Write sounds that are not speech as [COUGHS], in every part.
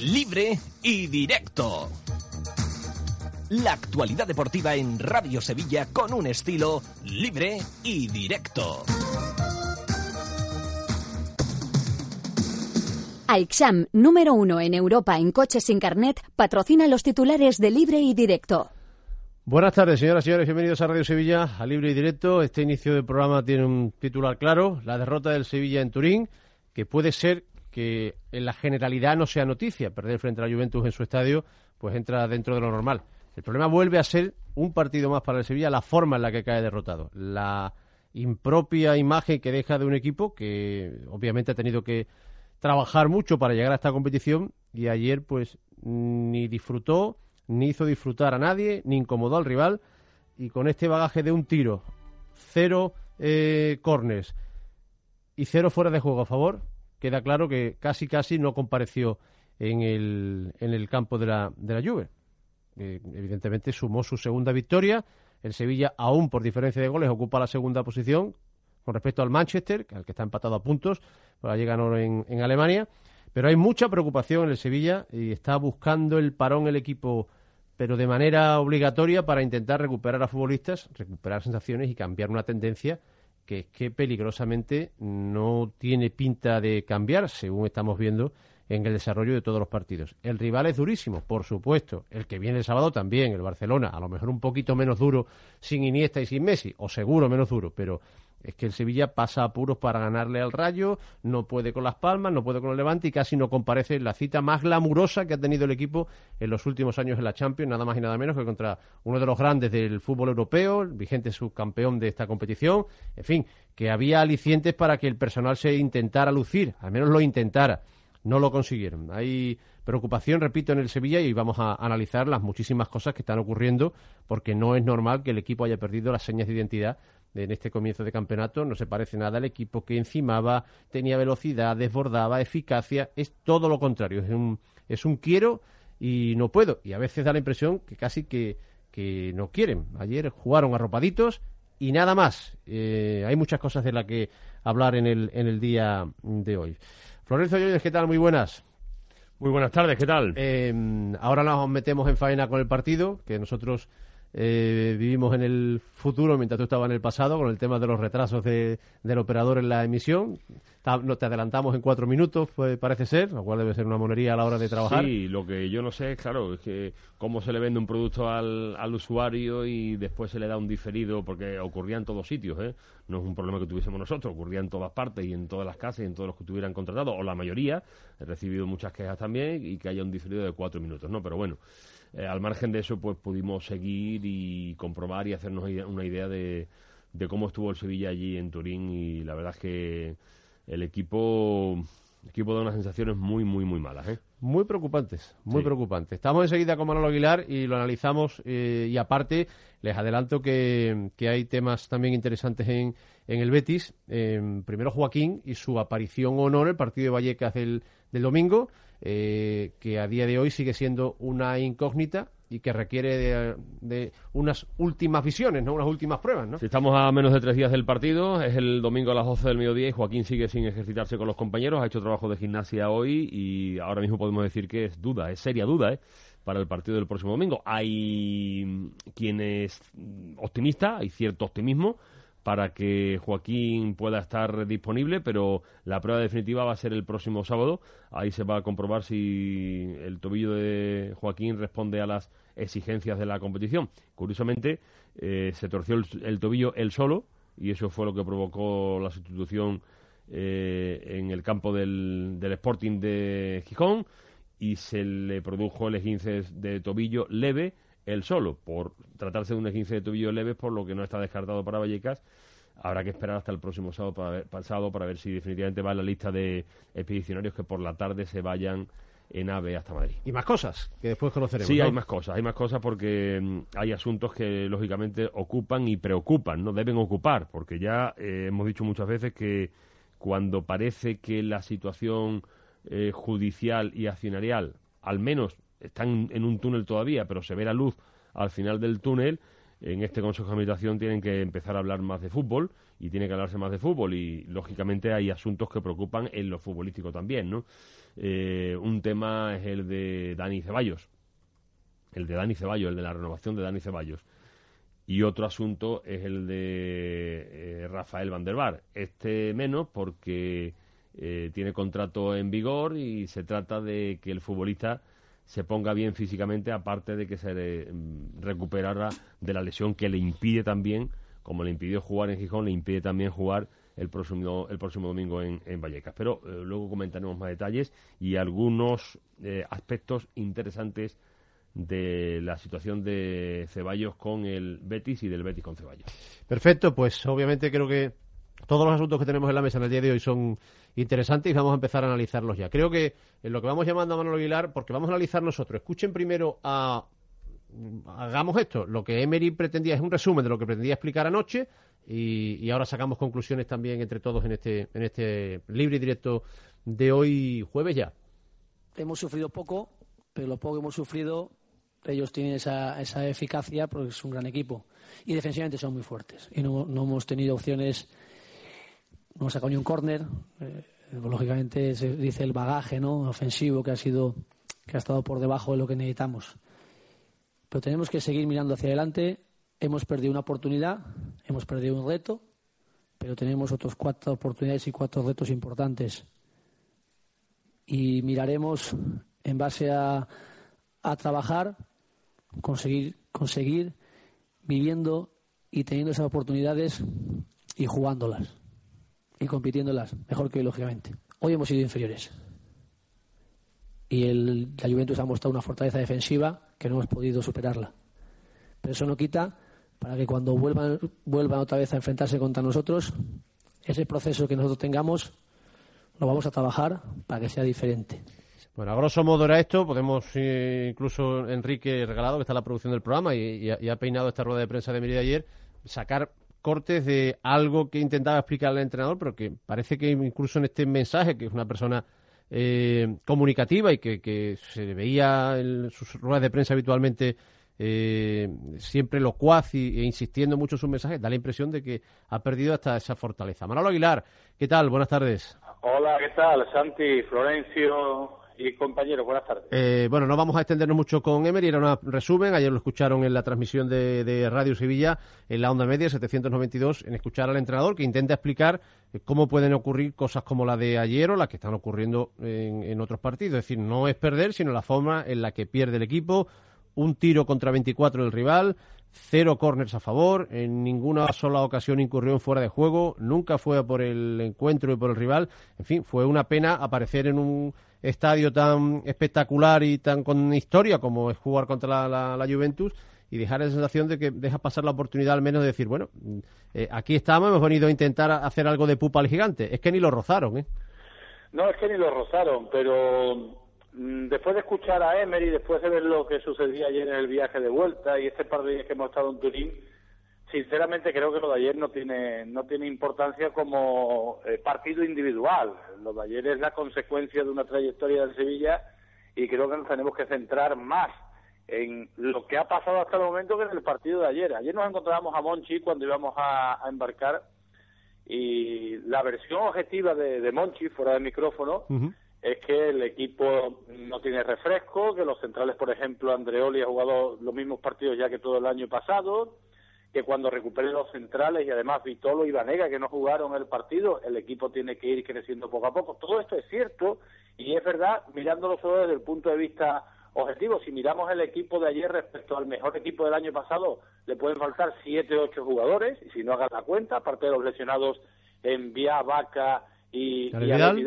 libre y directo. La actualidad deportiva en Radio Sevilla con un estilo libre y directo. AIXAM, número uno en Europa en coches sin carnet, patrocina los titulares de Libre y Directo. Buenas tardes, señoras y señores. Bienvenidos a Radio Sevilla, a Libre y Directo. Este inicio del programa tiene un titular claro, la derrota del Sevilla en Turín, que puede ser que en la generalidad no sea noticia. Perder frente a la Juventus en su estadio, pues entra dentro de lo normal. El problema vuelve a ser un partido más para el Sevilla, la forma en la que cae derrotado. La impropia imagen que deja de un equipo que obviamente ha tenido que trabajar mucho para llegar a esta competición y ayer pues ni disfrutó, ni hizo disfrutar a nadie, ni incomodó al rival y con este bagaje de un tiro, cero eh, corners y cero fuera de juego a favor, queda claro que casi casi no compareció en el, en el campo de la, de la Juve. Eh, evidentemente sumó su segunda victoria. El Sevilla, aún por diferencia de goles, ocupa la segunda posición con respecto al Manchester, al que está empatado a puntos, por allí ganó en, en Alemania. Pero hay mucha preocupación en el Sevilla y está buscando el parón el equipo, pero de manera obligatoria para intentar recuperar a futbolistas, recuperar sensaciones y cambiar una tendencia que es que peligrosamente no tiene pinta de cambiar, según estamos viendo en el desarrollo de todos los partidos. El rival es durísimo, por supuesto. El que viene el sábado también, el Barcelona, a lo mejor un poquito menos duro sin Iniesta y sin Messi, o seguro menos duro, pero es que el Sevilla pasa apuros para ganarle al Rayo, no puede con las Palmas, no puede con el Levante y casi no comparece la cita más glamurosa que ha tenido el equipo en los últimos años en la Champions, nada más y nada menos que contra uno de los grandes del fútbol europeo, el vigente subcampeón de esta competición. En fin, que había alicientes para que el personal se intentara lucir, al menos lo intentara. No lo consiguieron. Hay preocupación, repito, en el Sevilla y vamos a analizar las muchísimas cosas que están ocurriendo porque no es normal que el equipo haya perdido las señas de identidad en este comienzo de campeonato. No se parece nada al equipo que encimaba, tenía velocidad, desbordaba, eficacia. Es todo lo contrario. Es un, es un quiero y no puedo. Y a veces da la impresión que casi que, que no quieren. Ayer jugaron arropaditos y nada más. Eh, hay muchas cosas de las que hablar en el, en el día de hoy. Florencio Lloyes, ¿qué tal? Muy buenas. Muy buenas tardes, ¿qué tal? Eh, ahora nos metemos en faena con el partido, que nosotros eh, vivimos en el futuro mientras tú estabas en el pasado con el tema de los retrasos de, del operador en la emisión. te adelantamos en cuatro minutos, pues, parece ser, lo cual debe ser una monería a la hora de trabajar. Sí, lo que yo no sé es, claro, es que cómo se le vende un producto al, al usuario y después se le da un diferido, porque ocurría en todos sitios, ¿eh? No es un problema que tuviésemos nosotros, ocurría en todas partes y en todas las casas y en todos los que tuvieran contratado, o la mayoría. He recibido muchas quejas también y que haya un diferido de cuatro minutos, ¿no? Pero bueno. Eh, al margen de eso, pues pudimos seguir y comprobar y hacernos una idea de, cómo estuvo el Sevilla allí en Turín y la verdad es que el equipo el equipo da unas sensaciones muy, muy, muy malas. ¿eh? Muy preocupantes, muy preocupantes. Estamos enseguida con Manolo Aguilar y lo analizamos eh, y aparte les adelanto que, hay temas también interesantes en, en el Betis. primero Joaquín y su aparición o honor el partido de Vallecas del, del domingo. Eh, que a día de hoy sigue siendo una incógnita y que requiere de, unas últimas visiones, ¿no? unas últimas pruebas. ¿no? Si estamos a menos de tres días del partido, es el domingo a las 12 del mediodía y Joaquín sigue sin ejercitarse con los compañeros, ha hecho trabajo de gimnasia hoy y ahora mismo podemos decir que es duda, es seria duda, ¿eh? para el partido del próximo domingo. Hay quienes optimista, hay cierto optimismo, para que Joaquín pueda estar disponible, pero la prueba definitiva va a ser el próximo sábado. Ahí se va a comprobar si el tobillo de Joaquín responde a las exigencias de la competición. Curiosamente, eh, se torció el, tobillo él solo y eso fue lo que provocó la sustitución eh, en el campo del, del Sporting de Gijón y se le produjo el esguince de tobillo leve él solo, por tratarse de un 15 de tobillo leves, por lo que no está descartado para Vallecas. Habrá que esperar hasta el próximo sábado para ver, para ver si definitivamente va en la lista de expedicionarios que por la tarde se vayan en AVE hasta Madrid. Y más cosas que después conoceremos. Sí, hay más cosas, hay más cosas porque mm, hay asuntos que lógicamente ocupan y preocupan, no deben ocupar, porque ya eh, hemos dicho muchas veces que cuando parece que la situación eh, judicial y accionarial, al menos están en un túnel todavía, pero se ve la luz al final del túnel, en este Consejo de Administración tienen que empezar a hablar más de fútbol y tiene que hablarse más de fútbol y lógicamente hay asuntos que preocupan en lo futbolístico también, ¿no? Eh, un tema es el de Dani Ceballos, el de Dani Ceballos, el de la renovación de Dani Ceballos. Y otro asunto es el de eh, Rafael Van der Bar. Este menos porque eh, tiene contrato en vigor y se trata de que el futbolista se ponga bien físicamente, aparte de que se mm, recuperara de la lesión que le impide también, como le impidió jugar en Gijón, le impide también jugar el próximo, el próximo domingo en, Vallecas. Pero eh, luego comentaremos más detalles y algunos aspectos interesantes de la situación de Ceballos con el Betis y del Betis con Ceballos. Perfecto, pues obviamente creo que todos los asuntos que tenemos en la mesa en el día de hoy son interesantes y vamos a empezar a analizarlos ya. Creo que en lo que vamos llamando a Manuel Aguilar, porque vamos a analizar nosotros, escuchen primero a hagamos esto. Lo que Emery pretendía es un resumen de lo que pretendía explicar anoche y, ahora sacamos conclusiones también entre todos en este, en este libre y directo de hoy jueves ya. Hemos sufrido poco, pero lo poco que hemos sufrido ellos tienen esa, esa eficacia porque es un gran equipo. Y defensivamente son muy fuertes. Y no, hemos tenido opciones, no hemos sacado ni un córner. Eh, lógicamente se dice el bagaje ¿no? ofensivo que ha sido que ha estado por debajo de lo que necesitamos. Pero tenemos que seguir mirando hacia adelante. Hemos perdido una oportunidad, hemos perdido un reto, pero tenemos otros cuatro oportunidades y cuatro retos importantes. Y miraremos en base a, a trabajar conseguir, conseguir viviendo y teniendo esas oportunidades y jugándolas y compitiéndolas mejor que hoy, lógicamente. Hoy hemos sido inferiores. Y el, la Juventus ha mostrado una fortaleza defensiva que no hemos podido superarla. Pero eso no quita para que cuando vuelvan, vuelvan otra vez a enfrentarse contra nosotros, ese proceso que nosotros tengamos lo vamos a trabajar para que sea diferente. Bueno, a grosso modo era esto. Podemos, eh, incluso Enrique Regalado, que está en la producción del programa y, ha, peinado esta rueda de prensa de Mérida ayer, sacar cortes de algo que intentaba explicar al entrenador, pero que parece que incluso en este mensaje, que es una persona eh, comunicativa y que, se veía en sus ruedas de prensa habitualmente eh, siempre locuaz y, e insistiendo mucho en sus mensajes, da la impresión de que ha perdido hasta esa fortaleza. Manolo Aguilar, ¿qué tal? Buenas tardes. Hola, ¿qué tal? Santi, Florencio, y compañeros, buenas tardes. Eh, bueno, no vamos a extendernos mucho con Emery, era un resumen, ayer lo escucharon en la transmisión de, Radio Sevilla, en la onda media 792, en escuchar al entrenador que intenta explicar eh, cómo pueden ocurrir cosas como la de ayer o las que están ocurriendo en, otros partidos. Es decir, no es perder, sino la forma en la que pierde el equipo, un tiro contra 24 del rival, cero corners a favor, en ninguna sola ocasión incurrió en fuera de juego, nunca fue por el encuentro y por el rival. En fin, fue una pena aparecer en un estadio tan espectacular y tan con historia como es jugar contra la, Juventus y dejar la sensación de que deja pasar la oportunidad al menos de decir, bueno, eh, aquí estamos, hemos venido a intentar hacer algo de pupa al gigante. Es que ni lo rozaron, ¿eh? No, es que ni lo rozaron, pero después de escuchar a Emery, después de ver lo que sucedía ayer en el viaje de vuelta y este par de días que hemos estado en Turín, sinceramente creo que lo de ayer no tiene no tiene importancia como eh, partido individual. Lo de ayer es la consecuencia de una trayectoria del Sevilla y creo que nos tenemos que centrar más en lo que ha pasado hasta el momento que en el partido de ayer. Ayer nos encontrábamos a Monchi cuando íbamos a, embarcar y la versión objetiva de, Monchi, fuera del micrófono, es que el equipo no tiene refresco, que los centrales, por ejemplo, Andreoli ha jugado los mismos partidos ya que todo el año pasado, que cuando recuperen los centrales y además Vitolo y Vanega que no jugaron el partido, el equipo tiene que ir creciendo poco a poco. Todo esto es cierto y es verdad mirándolo solo desde el punto de vista objetivo. Si miramos el equipo de ayer respecto al mejor equipo del año pasado, le pueden faltar siete o ocho jugadores y si no hagan la cuenta, aparte de los lesionados en Vía, Vaca y, y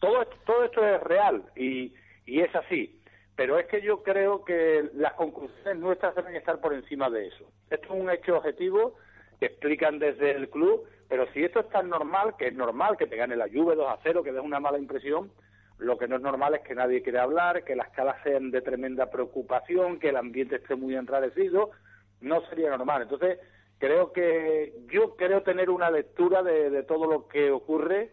todo, todo esto es real y, y es así pero es que yo creo que las conclusiones nuestras deben estar por encima de eso. Esto es un hecho objetivo que explican desde el club, pero si esto es tan normal, que es normal que te gane la lluvia 2 a 0, que dé una mala impresión, lo que no es normal es que nadie quiera hablar, que las calas sean de tremenda preocupación, que el ambiente esté muy enrarecido, no sería normal. Entonces, creo que yo creo tener una lectura de, todo lo que ocurre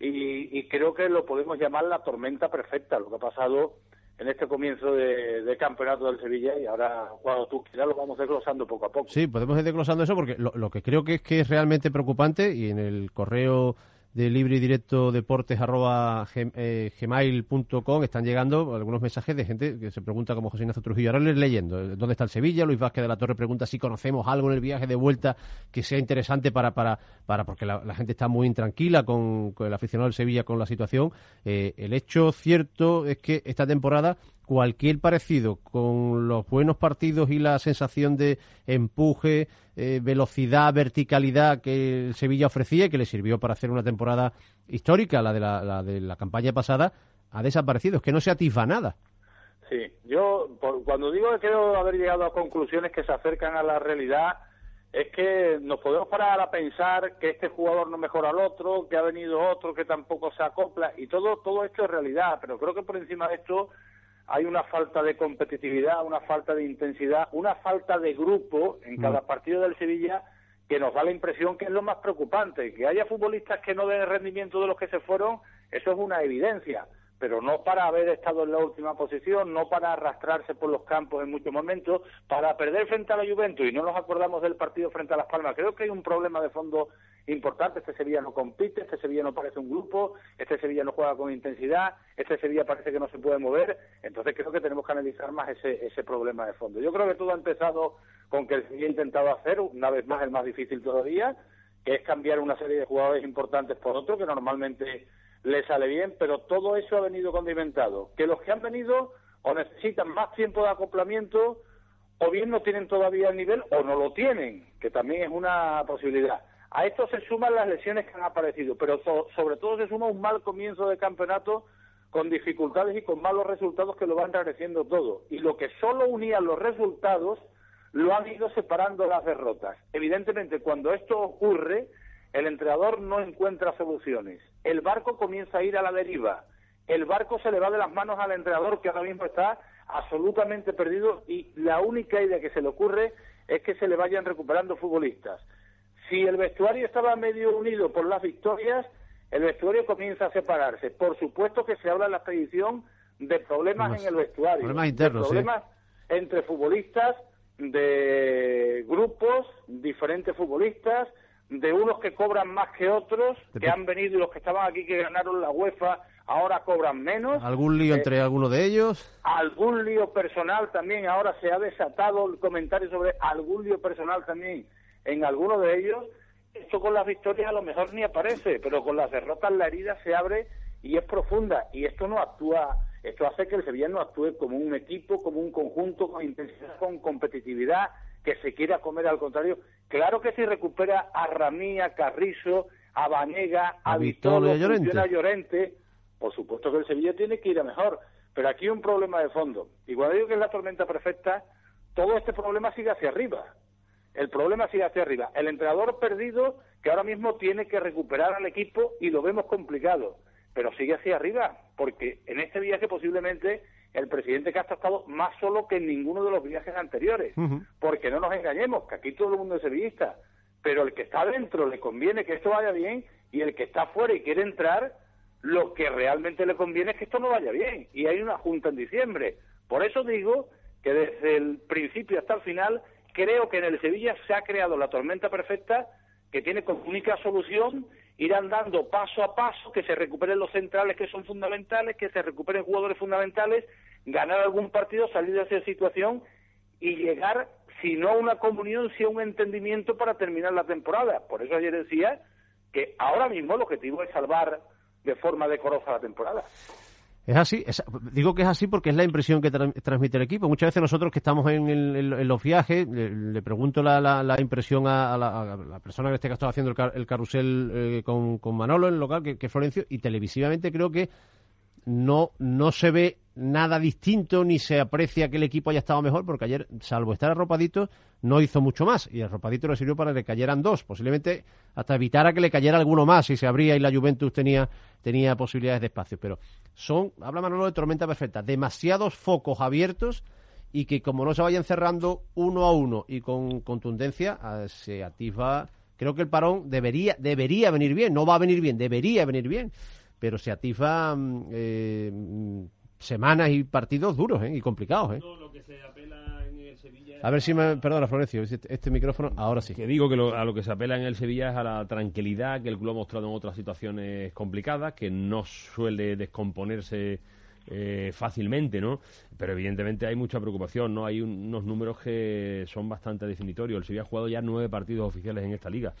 y, y creo que lo podemos llamar la tormenta perfecta, lo que ha pasado en este comienzo de, campeonato del Sevilla y ahora cuando tú quieras lo vamos desglosando poco a poco. Sí, podemos ir desglosando eso porque lo, lo que creo que es que es realmente preocupante y en el correo de libre y directo deportes arroba eh, gmail.com están llegando algunos mensajes de gente que se pregunta como José Ignacio Trujillo. Ahora les leyendo, eh, ¿dónde está el Sevilla? Luis Vázquez de la Torre pregunta si conocemos algo en el viaje de vuelta que sea interesante para, para, para porque la, gente está muy intranquila con, el aficionado del Sevilla con la situación. Eh, el hecho cierto es que esta temporada cualquier parecido con los buenos partidos y la sensación de empuje, eh, velocidad, verticalidad que Sevilla ofrecía y que le sirvió para hacer una temporada histórica, la de la, de la campaña pasada, ha desaparecido. Es que no se atisba nada. Sí, yo cuando digo que creo haber llegado a conclusiones que se acercan a la realidad, es que nos podemos parar a pensar que este jugador no mejora al otro, que ha venido otro que tampoco se acopla, y todo, todo esto es realidad, pero creo que por encima de esto hay una falta de competitividad, una falta de intensidad, una falta de grupo en mm. cada partido del Sevilla que nos da la impresión que es lo más preocupante. Que haya futbolistas que no den el rendimiento de los que se fueron, eso es una evidencia pero no para haber estado en la última posición, no para arrastrarse por los campos en muchos momentos, para perder frente a la Juventus y no nos acordamos del partido frente a Las Palmas. Creo que hay un problema de fondo importante. Este Sevilla no compite, este Sevilla no parece un grupo, este Sevilla no juega con intensidad, este Sevilla parece que no se puede mover. Entonces creo que tenemos que analizar más ese, ese problema de fondo. Yo creo que todo ha empezado con que el Sevilla ha intentado hacer, una vez más el más difícil todavía, que es cambiar una serie de jugadores importantes por otros que normalmente le sale bien, pero todo eso ha venido condimentado. Que los que han venido o necesitan más tiempo de acoplamiento o bien no tienen todavía el nivel o no lo tienen, que también es una posibilidad. A esto se suman las lesiones que han aparecido, pero sobre todo se suma un mal comienzo de campeonato con dificultades y con malos resultados que lo van enrareciendo todo. Y lo que solo unía los resultados lo han ido separando las derrotas. Evidentemente, cuando esto ocurre, el entrenador no encuentra soluciones. El barco comienza a ir a la deriva. El barco se le va de las manos al entrenador que ahora mismo está absolutamente perdido y la única idea que se le ocurre es que se le vayan recuperando futbolistas. Si el vestuario estaba medio unido por las victorias, el vestuario comienza a separarse. Por supuesto que se habla en la expedición de problemas en el vestuario, problemas internos, problemas entre futbolistas, de grupos, diferentes futbolistas, de unos que cobran más que otros, que han venido y los que estaban aquí que ganaron la UEFA ahora cobran menos. ¿Algún lío entre eh, algunos de ellos? Algún lío personal también, ahora se ha desatado el comentario sobre algún lío personal también en algunos de ellos. Esto con las victorias a lo mejor ni aparece, pero con las derrotas la herida se abre y es profunda. Y esto no actúa, esto hace que el Sevilla no actúe como un equipo, como un conjunto, con intensidad, con competitividad, que se quiera comer al contrario. Claro que si recupera a Ramí, a Carrizo, a Vanega, a, a Vitolo, a Llorente. por supuesto que el Sevilla tiene que ir a mejor. Pero aquí hay un problema de fondo. Y cuando digo que es la tormenta perfecta, todo este problema sigue hacia arriba. El problema sigue hacia arriba. El entrenador perdido, que ahora mismo tiene que recuperar al equipo y lo vemos complicado. Pero sigue hacia arriba, porque en este viaje posiblemente el presidente Castro ha estado más solo que en ninguno de los viajes anteriores. Porque no nos engañemos, que aquí todo el mundo es sevillista, pero el que está dentro le conviene que esto vaya bien y el que está fuera y quiere entrar, lo que realmente le conviene es que esto no vaya bien. Y hay una junta en diciembre. Por eso digo que desde el principio hasta el final creo que en el Sevilla se ha creado la tormenta perfecta que tiene como única solución ir andando paso a paso, que se recuperen los centrales que son fundamentales, que se recuperen jugadores fundamentales, ganar algún partido, salir de esa situación y llegar, si no a una comunión, si a un entendimiento para terminar la temporada. Por eso ayer decía que ahora mismo el objetivo es salvar de forma decorosa la temporada. Es así, digo que es así porque es la impresión que transmite el equipo. Muchas veces nosotros que estamos en, los viajes, le, pregunto la, impresión a, la, persona que caso está haciendo el, carrusel eh, con, Manolo en el local, que, que Florencio, y televisivamente creo que no, no se ve nada distinto ni se aprecia que el equipo haya estado mejor, porque ayer, salvo estar arropadito, no hizo mucho más. Y arropadito le sirvió para que le cayeran dos, posiblemente hasta evitara que le cayera alguno más si se abría y la Juventus tenía, tenía posibilidades de espacio. Pero son, habla Manolo de tormenta perfecta, demasiados focos abiertos y que como no se vayan cerrando uno a uno y con contundencia, ah, se atisba. Creo que el parón debería, debería venir bien, no va a venir bien, debería venir bien, pero se atisba mm, eh, semanas y partidos duros ¿eh? y complicados. ¿eh? A ver si me... Perdona, Florencio, este, este micrófono, ahora sí. Que digo que a lo que se apela en el Sevilla es a la tranquilidad que el club ha mostrado en otras situaciones complicadas, que no suele descomponerse eh, fácilmente, ¿no? Pero evidentemente hay mucha preocupación, ¿no? Hay unos números que son bastante definitorios. El Sevilla ha jugado ya nueve partidos oficiales en esta liga.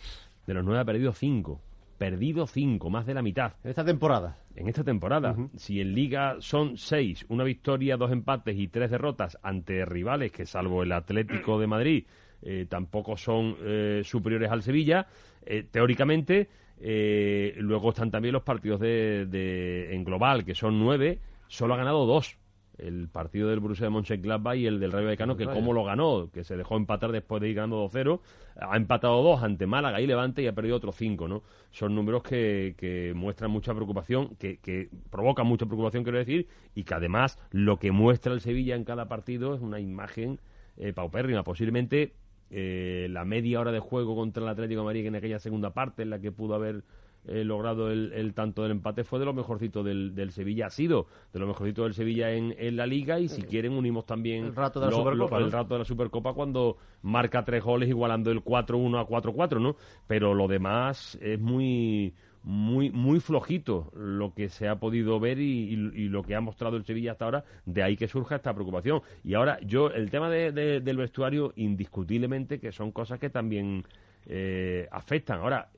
De los nueve ha perdido cinco perdido cinco, más de la mitad. En esta temporada. En esta temporada. Si en Liga son seis, una victoria, dos empates y tres derrotas ante rivales que, salvo el Atlético de Madrid, eh, tampoco son eh, superiores al Sevilla, eh, teóricamente, luego están también los partidos de, en global, que son nueve, solo ha ganado dos el partido del Borussia de Mönchengladbach y el del Rayo Vallecano, que cómo lo ganó, que se dejó empatar después de ir ganando 2-0, ha empatado dos ante Málaga y Levante y ha perdido otros cinco, ¿no? Son números que, que muestran mucha preocupación, que, que provocan mucha preocupación, quiero decir, y que además lo que muestra el Sevilla en cada partido es una imagen eh, paupérrima, posiblemente eh, la media hora de juego contra el Atlético de Madrid en aquella segunda parte en la que pudo haber eh, logrado el, tanto del empate fue de lo mejorcito del, del, Sevilla, ha sido de lo mejorcito del Sevilla en, en la Liga y si quieren unimos también el rato de la Supercopa, el rato de la Supercopa cuando marca tres goles igualando el 4-1 a 4-4, ¿no? Pero lo demás es muy muy muy flojito lo que se ha podido ver y, lo que ha mostrado el Sevilla hasta ahora, de ahí que surja esta preocupación. Y ahora yo, el tema de, del vestuario, indiscutiblemente que son cosas que también eh, afectan. Ahora,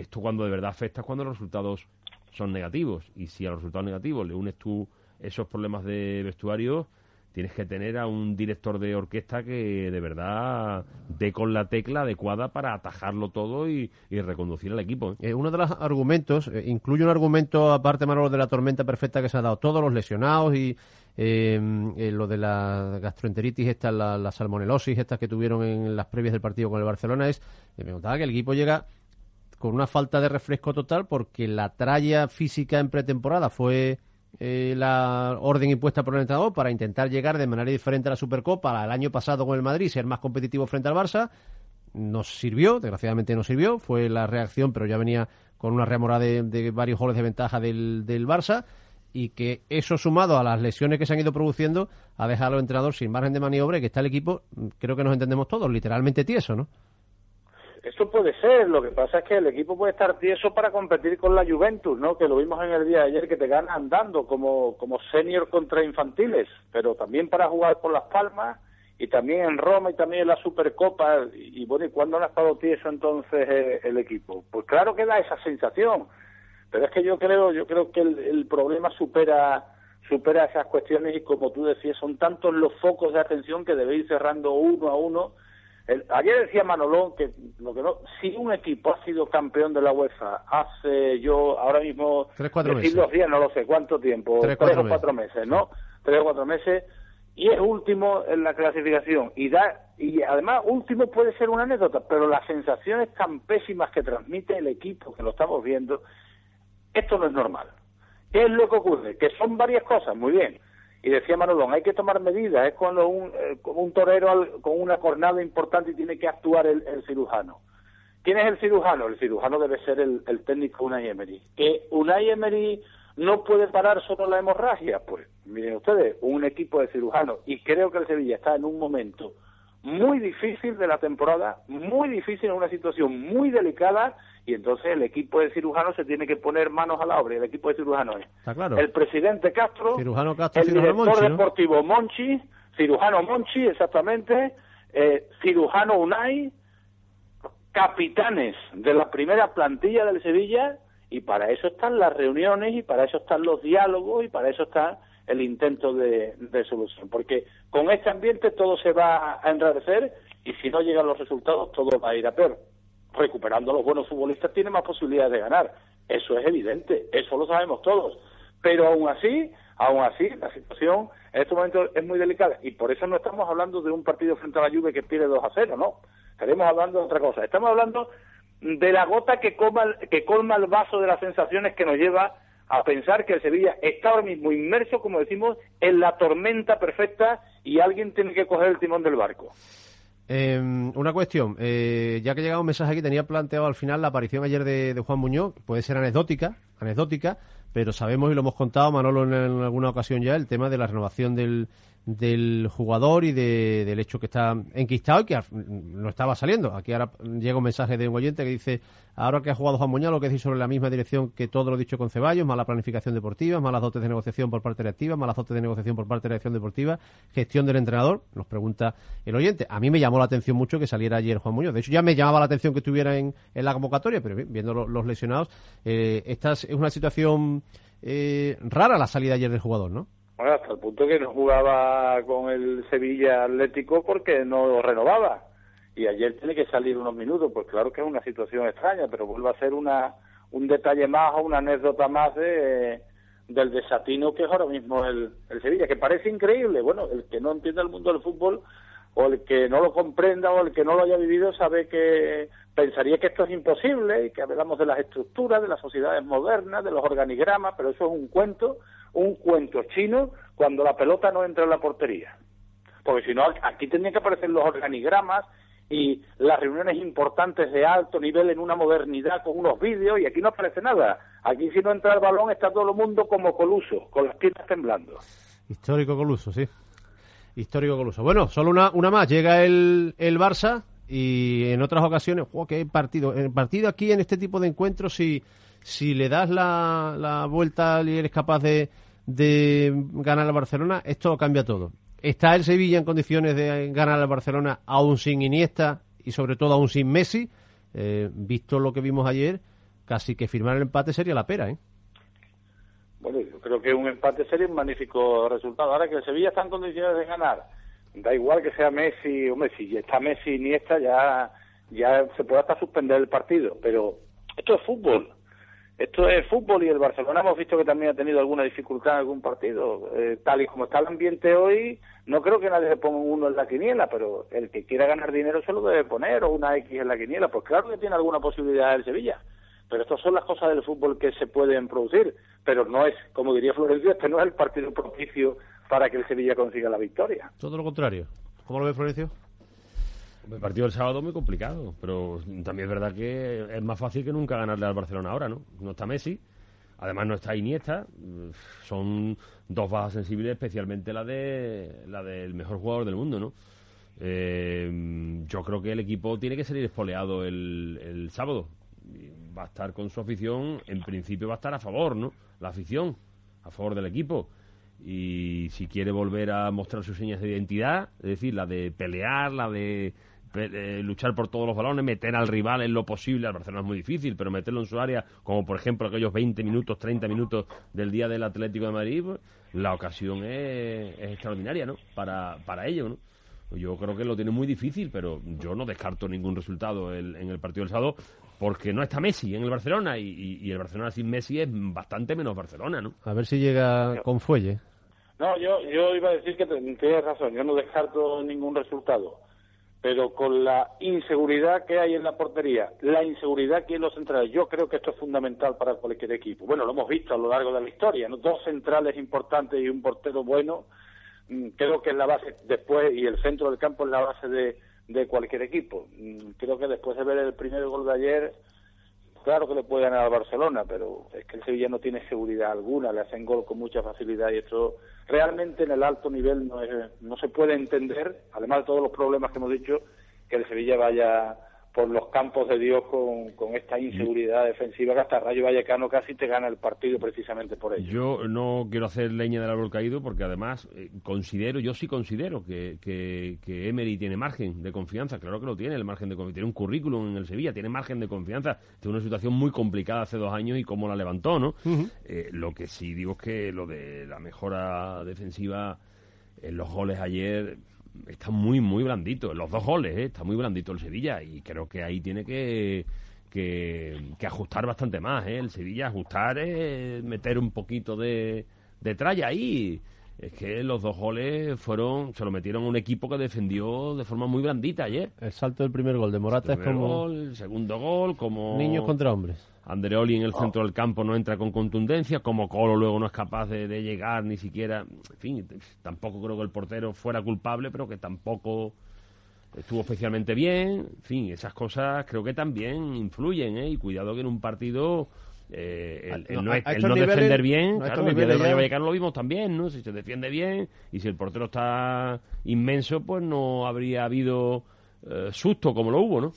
esto cuando de verdad afecta es cuando los resultados son negativos. Y si a los resultados negativos le unes tú esos problemas de vestuario, tienes que tener a un director de orquesta que de verdad dé con la tecla adecuada para atajarlo todo y, reconducir al equipo. ¿eh? Eh, uno de los argumentos, eh, incluye un argumento aparte, Manolo, de la tormenta perfecta que se ha dado, todos los lesionados y lo de la gastroenteritis, esta, la, la, salmonelosis, estas que tuvieron en las previas del partido con el Barcelona, es, me contaba que el equipo llega con una falta de refresco total porque la tralla física en pretemporada fue eh, la orden impuesta por el entrenador para intentar llegar de manera diferente a la Supercopa al año pasado con el Madrid, ser más competitivo frente al Barça. Nos sirvió, desgraciadamente no sirvió, fue la reacción, pero ya venía con una remora de, varios goles de ventaja del, del Barça y que eso sumado a las lesiones que se han ido produciendo ha dejado al entrenador sin margen de maniobra y que está el equipo, creo que nos entendemos todos, literalmente tieso, ¿no? Eso puede ser, lo que pasa es que el equipo puede estar tieso para competir con la Juventus, ¿no? Que lo vimos en el día de ayer, que te gana andando como, como senior contra infantiles, pero también para jugar por las palmas y también en Roma y también en la Supercopa. Y, bueno, ¿y cuándo no ha estado tieso entonces eh, el equipo? Pues claro que da esa sensación, pero es que yo creo, yo creo que el, el problema supera supera esas cuestiones y como tú decías, son tantos los focos de atención que debéis cerrando uno a uno ayer decía Manolón que lo que no, si un equipo ha sido campeón de la UEFA hace yo ahora mismo tres cuatro meses. dos días no lo sé cuánto tiempo tres, o cuatro meses, no tres o cuatro meses. Y es último en la clasificación. Y da y además último puede ser una anécdota pero las sensaciones tan pésimas que transmite el equipo que lo estamos viendo esto no es normal. ¿qué es lo que ocurre? que son varias cosas muy bien y decía Manolón, hay que tomar medidas, es cuando un, eh, un torero con una cornada importante y tiene que actuar el, cirujano. ¿Quién es el cirujano? El cirujano debe ser el, técnico Unai Emery. ¿Que Unai Emery no puede parar solo la hemorragia? Pues miren ustedes, un equipo de cirujanos, y creo que el Sevilla está en un momento muy difícil de la temporada, muy difícil, en una situación muy delicada, y entonces el equipo de cirujanos se tiene que poner manos a la obra. Y el equipo de cirujanos es el presidente Castro, el director deportivo Monchi, cirujano Monchi, exactamente, eh, cirujano Unai, capitanes de la primera plantilla del Sevilla, y para eso están las reuniones, y para eso están los diálogos, y para eso está el intento de, solución. Porque con este ambiente todo se va a enrarecer, y si no llegan los resultados, todo va a ir a peor recuperando los buenos futbolistas tiene más posibilidades de ganar. Eso es evidente, eso lo sabemos todos. Pero aún así, aún así, la situación en estos momentos es muy delicada. Y por eso no estamos hablando de un partido frente a la Juve que pierde 2 a 0, no. Estaremos hablando de otra cosa. Estamos hablando de la gota que, que colma el vaso de las sensaciones que nos lleva a pensar que el Sevilla está ahora mismo inmerso, como decimos, en la tormenta perfecta y alguien tiene que coger el timón del barco. Em, una cuestión, eh, ya que llegado un mensaje aquí, tenía planteado al final la aparición ayer de, Juan Muñoz, puede ser anecdótica, anecdótica, pero sabemos y lo hemos contado, Manolo, en, alguna ocasión ya, el tema de la renovación del, del jugador y de, del hecho que está enquistado y que no estaba saliendo. Aquí ahora llega un mensaje de un oyente que dice, ahora que ha jugado Juan Muñoz, lo que decir sobre la misma dirección que todo lo dicho con Ceballos, mala planificación deportiva, malas dotes de negociación por parte de la malas dotes de negociación por parte de la dirección deportiva, gestión del entrenador, nos pregunta el oyente. A mí me llamó la atención mucho que saliera ayer Juan Muñoz. De hecho, ya me llamaba la atención que estuviera en, la convocatoria, pero viendo los, lesionados, eh, esta es una situación eh, rara la salida ayer del jugador, ¿no? Hasta el punto que no jugaba con el Sevilla Atlético porque no renovaba. Y ayer tiene que salir unos minutos, pues claro que es una situación extraña, pero vuelve a ser una, un detalle más o una anécdota más de, del desatino que es ahora mismo el, el Sevilla, que parece increíble. Bueno, el que no entiende el mundo del fútbol o el que no lo comprenda o el que no lo haya vivido sabe que pensaría que esto es imposible y que hablamos de las estructuras, de las sociedades modernas, de los organigramas, pero eso es un cuento, un cuento chino cuando la pelota no entra en la portería. Porque si no, aquí tendrían que aparecer los organigramas y las reuniones importantes de alto nivel en una modernidad con unos vídeos y aquí no aparece nada. Aquí si no entra el balón está todo el mundo como coluso, con las piernas temblando. Histórico coluso, sí. Histórico Coluso. Bueno, solo una, una más. Llega el, el Barça y en otras ocasiones, ¡oh, qué partido! El partido aquí en este tipo de encuentros, si, si le das la, la vuelta y eres capaz de, de ganar al Barcelona, esto cambia todo. ¿Está el Sevilla en condiciones de ganar al Barcelona aún sin Iniesta y sobre todo aún sin Messi? Eh, visto lo que vimos ayer, casi que firmar el empate sería la pera, ¿eh? Bueno, yo creo que un empate sería un magnífico resultado. Ahora que el Sevilla está en condiciones de ganar, da igual que sea Messi o Messi, si está Messi ni esta, ya, ya se puede hasta suspender el partido. Pero esto es fútbol. Esto es fútbol y el Barcelona hemos visto que también ha tenido alguna dificultad en algún partido. Eh, tal y como está el ambiente hoy, no creo que nadie se ponga uno en la quiniela, pero el que quiera ganar dinero se lo debe poner, o una X en la quiniela. Pues claro que tiene alguna posibilidad el Sevilla. Pero estas son las cosas del fútbol que se pueden producir. Pero no es, como diría Florencio, este no es el partido propicio para que el Sevilla consiga la victoria. Todo lo contrario. ¿Cómo lo ve Florencio? El partido del sábado muy complicado, pero también es verdad que es más fácil que nunca ganarle al Barcelona ahora, ¿no? No está Messi, además no está Iniesta, son dos bajas sensibles, especialmente la de la del mejor jugador del mundo, ¿no? Eh, yo creo que el equipo tiene que salir espoleado el, el sábado va a estar con su afición, en principio va a estar a favor, ¿no? La afición, a favor del equipo. Y si quiere volver a mostrar sus señas de identidad, es decir, la de pelear, la de eh, luchar por todos los balones, meter al rival en lo posible, al Barcelona es muy difícil, pero meterlo en su área, como por ejemplo aquellos 20 minutos, 30 minutos del día del Atlético de Madrid, pues, la ocasión es, extraordinaria, ¿no? Para, para ello, ¿no? Yo creo que lo tiene muy difícil, pero yo no descarto ningún resultado en el partido del sábado, porque no está Messi en el Barcelona y, el Barcelona sin Messi es bastante menos Barcelona, ¿no? A ver si llega con fuelle. No, yo, yo iba a decir que tienes razón, yo no descarto ningún resultado, pero con la inseguridad que hay en la portería, la inseguridad que hay en los centrales, yo creo que esto es fundamental para cualquier equipo. Bueno, lo hemos visto a lo largo de la historia, ¿no? dos centrales importantes y un portero bueno, mm, creo que es la base después y el centro del campo es la base de de cualquier equipo. Mm, creo que después de ver el primer gol de ayer, claro que le puede ganar al Barcelona, pero es que el Sevilla no tiene seguridad alguna, le hacen gol con mucha facilidad y esto realmente en el alto nivel no, no se puede entender, además de todos los problemas que hemos dicho, que el Sevilla vaya por los campos de Dios con, con esta inseguridad defensiva que hasta Rayo Vallecano casi te gana el partido precisamente por ello. Yo no quiero hacer leña del árbol caído porque además eh, considero, yo sí considero que, que, que, Emery tiene margen de confianza, claro que lo tiene, el margen de confianza, tiene un currículum en el Sevilla, tiene margen de confianza, tiene una situación muy complicada hace dos años y cómo la levantó, ¿no? Eh, lo que sí digo es que lo de la mejora defensiva en los goles ayer está muy, muy blandito. Los dos goles, ¿eh? está muy blandito el Sevilla y creo que ahí tiene que, que, ajustar bastante más. ¿eh? El Sevilla ajustar es meter un poquito de, de tralla ahí. Es que los dos goles fueron, se lo metieron a un equipo que defendió de forma muy blandita ayer. El salto del primer gol de Morata es como. el segundo gol, como. Niños contra hombres. Andreoli en el centro del campo no entra con contundencia, como Colo luego no es capaz de, llegar ni siquiera. En fin, tampoco creo que el portero fuera culpable, pero que tampoco estuvo especialmente bien. En fin, esas cosas creo que también influyen, ¿eh? Y cuidado que en un partido eh, el, no, no, el no niveles- defender bien, a claro, el día del Rayo Vallecano lo vimos también, ¿no? Si se defiende bien y si el portero está inmenso, pues no habría habido eh, susto como lo hubo, ¿no?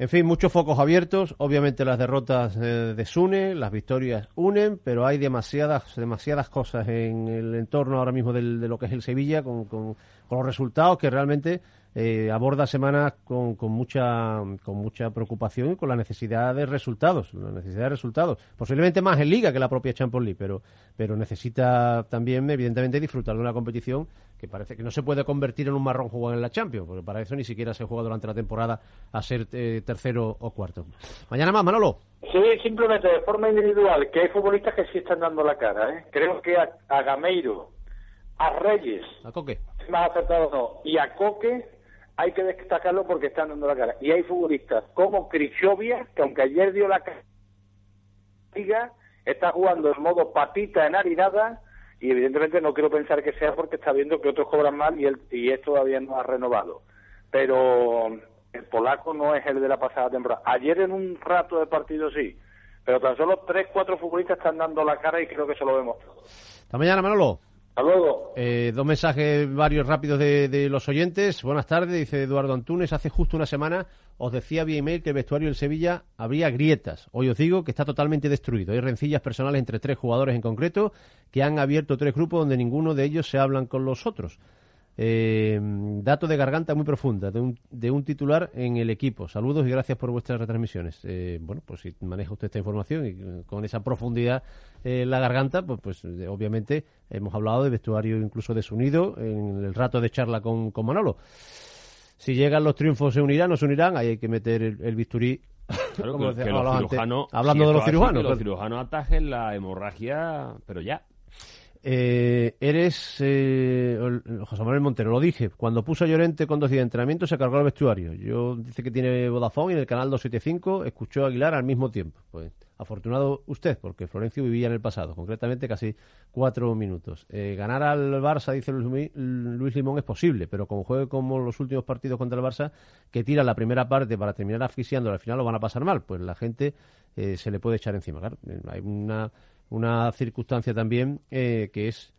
En fin, muchos focos abiertos. Obviamente las derrotas eh, desunen, las victorias unen, pero hay demasiadas, demasiadas cosas en el entorno ahora mismo del- de lo que es el Sevilla con, con- los resultados que realmente eh, aborda semanas con, con mucha con mucha preocupación y con la necesidad de resultados, la necesidad de resultados. Posiblemente más en Liga que la propia Champions League, pero pero necesita también evidentemente disfrutar de una competición que parece que no se puede convertir en un marrón jugar en la Champions, porque para eso ni siquiera se juega durante la temporada a ser eh, tercero o cuarto. Mañana más, Manolo. Sí, simplemente de forma individual, que hay futbolistas que sí están dando la cara. ¿eh? Creo que a, a Gameiro, a Reyes, A Coque. más acertado no, y a Coque hay que destacarlo porque están dando la cara. Y hay futbolistas como Crisovia, que aunque ayer dio la cara, está jugando en modo patita enharinada y evidentemente no quiero pensar que sea porque está viendo que otros cobran mal y él, y él todavía no ha renovado. Pero el polaco no es el de la pasada temporada. Ayer en un rato de partido sí, pero tan solo tres, cuatro futbolistas están dando la cara y creo que eso lo vemos todos. Hasta mañana, Manolo. Eh, dos mensajes varios rápidos de, de los oyentes. Buenas tardes, dice Eduardo Antunes. Hace justo una semana os decía vía email que el vestuario del Sevilla habría grietas. Hoy os digo que está totalmente destruido. Hay rencillas personales entre tres jugadores en concreto que han abierto tres grupos donde ninguno de ellos se hablan con los otros. Eh, dato de garganta muy profunda de un, de un titular en el equipo. Saludos y gracias por vuestras retransmisiones. Eh, bueno, pues si maneja usted esta información y con esa profundidad eh, en la garganta, pues, pues eh, obviamente hemos hablado de vestuario incluso desunido en el rato de charla con, con Manolo. Si llegan los triunfos se unirán, no se unirán, ahí hay que meter el, el bisturí. Claro, [LAUGHS] que, decía- que los cirujanos, hablando si de los cirujanos. que los claro. cirujanos atajen la hemorragia, pero ya. Eh, eres eh, José Manuel Montero, lo dije. Cuando puso a Llorente con dos días de entrenamiento se cargó el vestuario. Yo dice que tiene Vodafone y en el canal 275 escuchó a Aguilar al mismo tiempo. Pues afortunado usted, porque Florencio vivía en el pasado, concretamente casi cuatro minutos. Eh, ganar al Barça, dice Luis Limón, es posible, pero como juegue como los últimos partidos contra el Barça, que tira la primera parte para terminar asfixiando, al final lo van a pasar mal. Pues la gente eh, se le puede echar encima. Claro, eh, hay una una circunstancia también eh, que es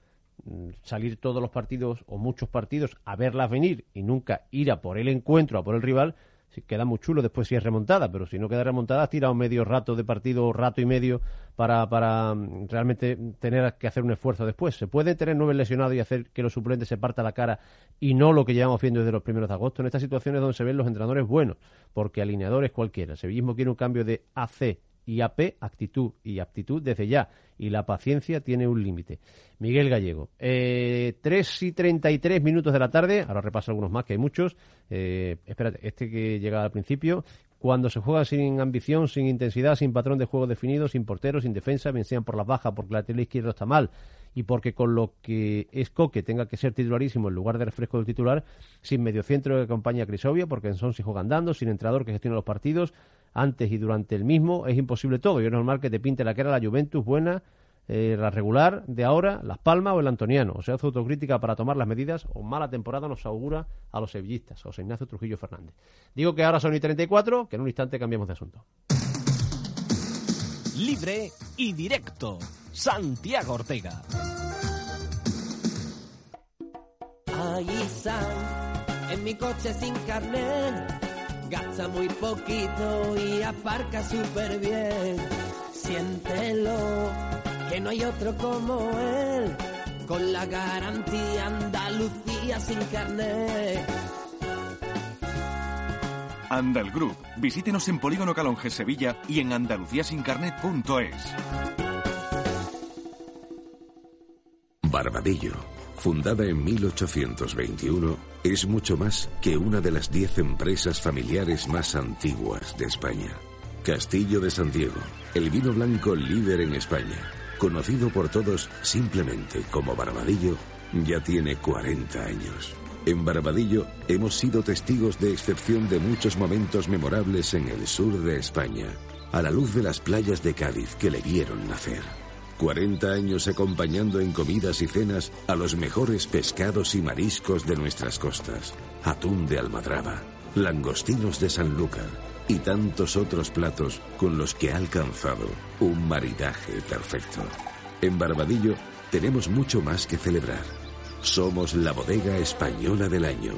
mm, salir todos los partidos o muchos partidos a verlas venir y nunca ir a por el encuentro, a por el rival, si queda muy chulo después si es remontada, pero si no queda remontada, has tirado medio rato de partido rato y medio para, para mm, realmente tener que hacer un esfuerzo después. Se puede tener nueve lesionados y hacer que los suplentes se parta la cara y no lo que llevamos viendo desde los primeros de agosto en estas situaciones donde se ven los entrenadores buenos, porque alineadores cualquiera. El sevillismo quiere un cambio de AC y AP, actitud y aptitud desde ya. Y la paciencia tiene un límite. Miguel Gallego. Eh, 3 y 33 minutos de la tarde. Ahora repaso algunos más, que hay muchos. Eh, espérate, este que llega al principio. Cuando se juega sin ambición, sin intensidad, sin patrón de juego definido, sin portero, sin defensa, bien sean por las bajas, porque la lateral izquierdo está mal y porque con lo que es Coque tenga que ser titularísimo en lugar de refresco del titular, sin mediocentro que acompaña a Crisovia, porque en Son si juega andando, sin entrenador que gestione los partidos, antes y durante el mismo, es imposible todo. Y es normal que te pinte la cara la Juventus buena, eh, la regular de ahora, Las Palmas o el Antoniano. O se hace autocrítica para tomar las medidas o mala temporada nos augura a los sevillistas, José Ignacio Trujillo Fernández. Digo que ahora son y 34, que en un instante cambiamos de asunto. Libre y directo. Santiago Ortega. Ahí están, en mi coche sin carnet. Gasta muy poquito y aparca súper bien. Siéntelo, que no hay otro como él. Con la garantía Andalucía sin carnet. Andal Group. Visítenos en Polígono Calonge Sevilla y en andaluciasincarnet.es. Barbadillo, fundada en 1821, es mucho más que una de las diez empresas familiares más antiguas de España. Castillo de San Diego, el vino blanco líder en España, conocido por todos simplemente como Barbadillo, ya tiene 40 años. En Barbadillo hemos sido testigos de excepción de muchos momentos memorables en el sur de España, a la luz de las playas de Cádiz que le vieron nacer. 40 años acompañando en comidas y cenas a los mejores pescados y mariscos de nuestras costas. Atún de Almadraba, langostinos de Sanlúcar, y tantos otros platos con los que ha alcanzado un maridaje perfecto. En Barbadillo tenemos mucho más que celebrar. Somos la bodega española del año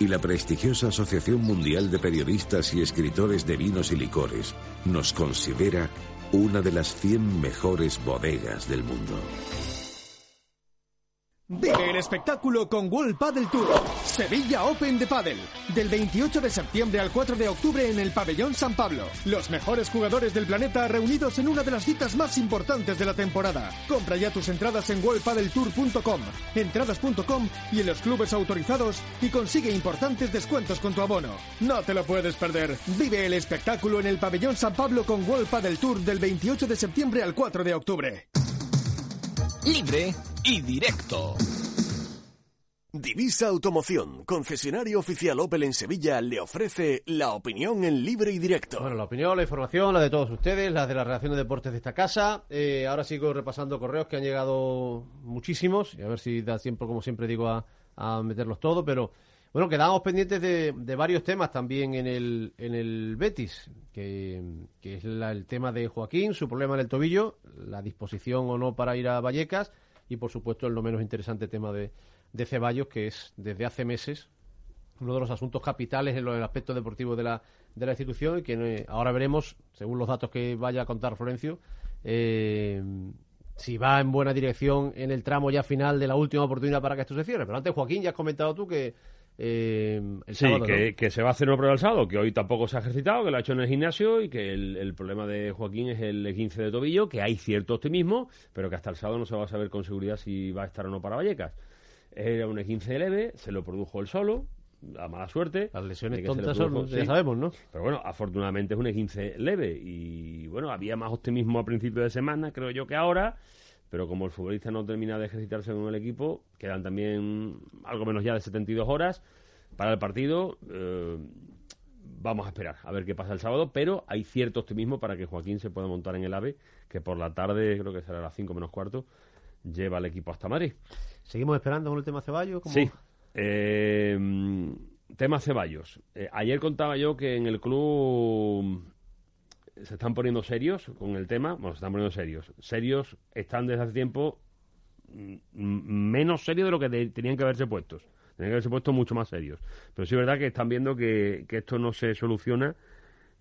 y la prestigiosa Asociación Mundial de Periodistas y Escritores de Vinos y Licores nos considera una de las 100 mejores bodegas del mundo. Vive el espectáculo con World Padel Tour. Sevilla Open de Padel. Del 28 de septiembre al 4 de octubre en el Pabellón San Pablo. Los mejores jugadores del planeta reunidos en una de las citas más importantes de la temporada. Compra ya tus entradas en worldpadeltour.com, entradas.com y en los clubes autorizados y consigue importantes descuentos con tu abono. No te lo puedes perder. Vive el espectáculo en el Pabellón San Pablo con World Padel Tour del 28 de septiembre al 4 de octubre. Libre y directo. Divisa Automoción, concesionario oficial Opel en Sevilla, le ofrece la opinión en libre y directo. Bueno, la opinión, la información, la de todos ustedes, la de la redacción de deportes de esta casa. Eh, ahora sigo repasando correos que han llegado muchísimos y a ver si da tiempo, como siempre digo, a, a meterlos todos, pero bueno, quedamos pendientes de, varios temas también en el, en el Betis, que, es la, el tema de Joaquín, su problema en el tobillo, la disposición o no para ir a Vallecas y por supuesto el no menos interesante tema de, de Ceballos, que es desde hace meses uno de los asuntos capitales en el aspecto deportivo de la, de la institución y que ahora veremos, según los datos que vaya a contar Florencio, eh, si va en buena dirección en el tramo ya final de la última oportunidad para que esto se cierre. Pero antes, Joaquín, ya has comentado tú que eh, el sí, sábado, que, ¿no? que, se va a hacer una prueba el sábado, que hoy tampoco se ha ejercitado, que lo ha hecho en el gimnasio y que el, el, problema de Joaquín es el 15 de tobillo, que hay cierto optimismo, pero que hasta el sábado no se va a saber con seguridad si va a estar o no para Vallecas. Era un 15 leve, se lo produjo él solo, a mala suerte. Las lesiones le tontas produjo, son, ya sabemos, ¿no? Pero bueno, afortunadamente es un 15 leve y bueno, había más optimismo a principio de semana, creo yo que ahora, pero como el futbolista no termina de ejercitarse con el equipo, quedan también algo menos ya de 72 horas para el partido. Eh, vamos a esperar a ver qué pasa el sábado, pero hay cierto optimismo para que Joaquín se pueda montar en el AVE, que por la tarde, creo que será a las 5 menos cuarto, lleva el equipo hasta Madrid. ¿Seguimos esperando con el tema Ceballos? ¿Cómo? Sí. Eh, tema Ceballos. Eh, ayer contaba yo que en el club se están poniendo serios con el tema. Bueno, se están poniendo serios. Serios están desde hace tiempo mm, menos serios de lo que tenían que haberse puestos. Tenían que haberse puesto mucho más serios. Pero sí es verdad que están viendo que, que esto no se soluciona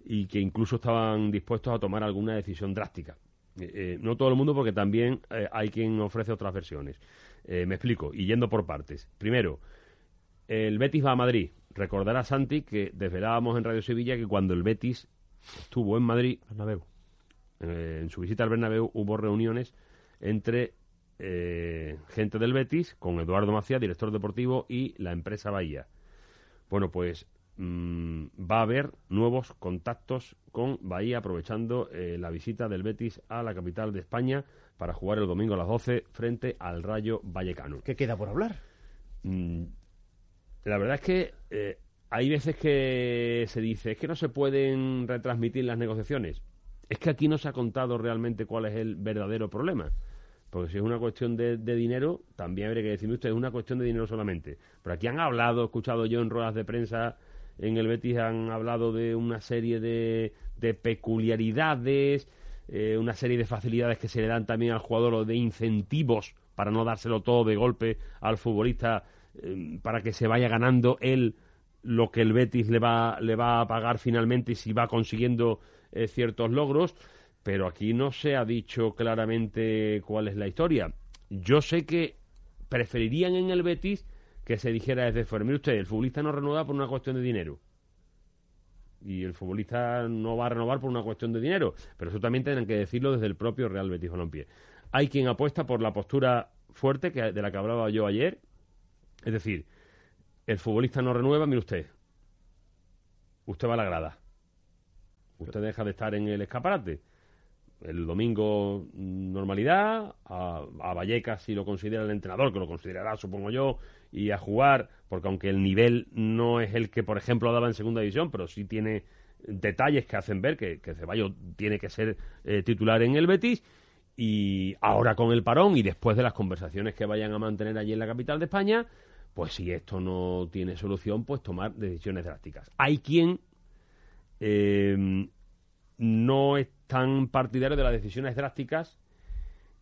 y que incluso estaban dispuestos a tomar alguna decisión drástica. Eh, eh, no todo el mundo, porque también eh, hay quien ofrece otras versiones. Me explico, y yendo por partes. Primero, el Betis va a Madrid. Recordará Santi que desvelábamos en Radio Sevilla que cuando el Betis estuvo en Madrid, Bernabéu. Eh, en su visita al Bernabéu hubo reuniones entre eh, gente del Betis con Eduardo Macías, director deportivo, y la empresa Bahía. Bueno, pues mmm, va a haber nuevos contactos con Bahía aprovechando eh, la visita del Betis a la capital de España para jugar el domingo a las 12 frente al Rayo Vallecano. ¿Qué queda por hablar? Mm, la verdad es que eh, hay veces que se dice, es que no se pueden retransmitir las negociaciones. Es que aquí no se ha contado realmente cuál es el verdadero problema. Porque si es una cuestión de, dinero, también habría que decirme usted, es una cuestión de dinero solamente. Pero aquí han hablado, he escuchado yo en ruedas de prensa en el Betis, han hablado de una serie de, de peculiaridades, eh, una serie de facilidades que se le dan también al jugador o de incentivos para no dárselo todo de golpe al futbolista eh, para que se vaya ganando él lo que el Betis le va, le va a pagar finalmente y si va consiguiendo eh, ciertos logros, pero aquí no se ha dicho claramente cuál es la historia. Yo sé que preferirían en el Betis que se dijera desde fuera, mire usted, el futbolista no renueva por una cuestión de dinero. Y el futbolista no va a renovar por una cuestión de dinero. Pero eso también tendrán que decirlo desde el propio Real Betis Balompié. Hay quien apuesta por la postura fuerte que, de la que hablaba yo ayer. Es decir, el futbolista no renueva, mire usted. Usted va a la grada. Usted deja de estar en el escaparate. El domingo normalidad, a, a Vallecas si lo considera el entrenador, que lo considerará supongo yo, y a jugar, porque aunque el nivel no es el que por ejemplo daba en segunda división, pero sí tiene detalles que hacen ver que, Ceballos tiene que ser eh, titular en el Betis, y ahora con el parón y después de las conversaciones que vayan a mantener allí en la capital de España, pues si esto no tiene solución, pues tomar decisiones drásticas. Hay quien eh, no es tan partidario de las decisiones drásticas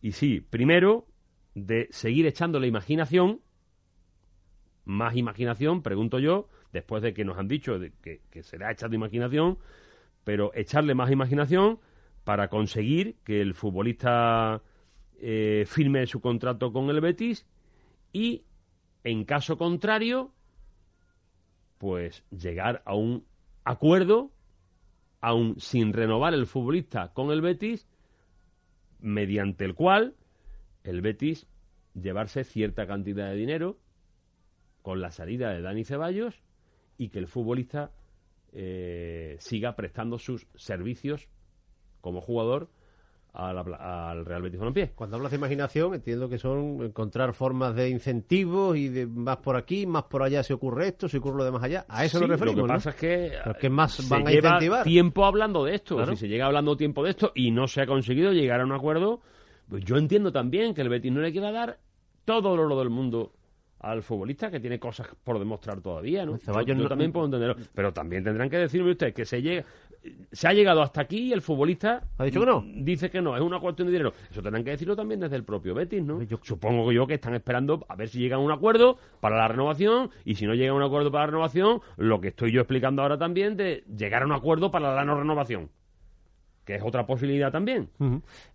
y sí, primero, de seguir echando la imaginación, más imaginación, pregunto yo, después de que nos han dicho que, que será echando imaginación, pero echarle más imaginación para conseguir que el futbolista eh, firme su contrato con el Betis y, en caso contrario, pues llegar a un acuerdo, aún sin renovar el futbolista con el Betis, mediante el cual el Betis llevarse cierta cantidad de dinero con la salida de Dani Ceballos y que el futbolista eh, siga prestando sus servicios como jugador al Real Betis Balompié. Cuando hablas de imaginación, entiendo que son encontrar formas de incentivos y de más por aquí, más por allá se ocurre esto, se ocurre lo de más allá. A eso Sí, nos referimos. Lo que ¿no? pasa es que, Pero ¿qué más se van a lleva incentivar? tiempo hablando de esto. Claro. Si se llega hablando tiempo de esto y no se ha conseguido llegar a un acuerdo, pues yo entiendo también que el Betis no le quiera dar todo el oro del mundo al futbolista que tiene cosas por demostrar todavía, ¿no? Yo, yo no- también puedo entenderlo, pero también tendrán que decirme ustedes que se llega se ha llegado hasta aquí y el futbolista ¿Ha dicho que no? dice que no, es una cuestión de dinero. Eso tendrán que decirlo también desde el propio Betis, ¿no? Supongo que yo que están esperando a ver si llegan a un acuerdo para la renovación y si no llega a un acuerdo para la renovación, lo que estoy yo explicando ahora también de llegar a un acuerdo para la no renovación, que es otra posibilidad también.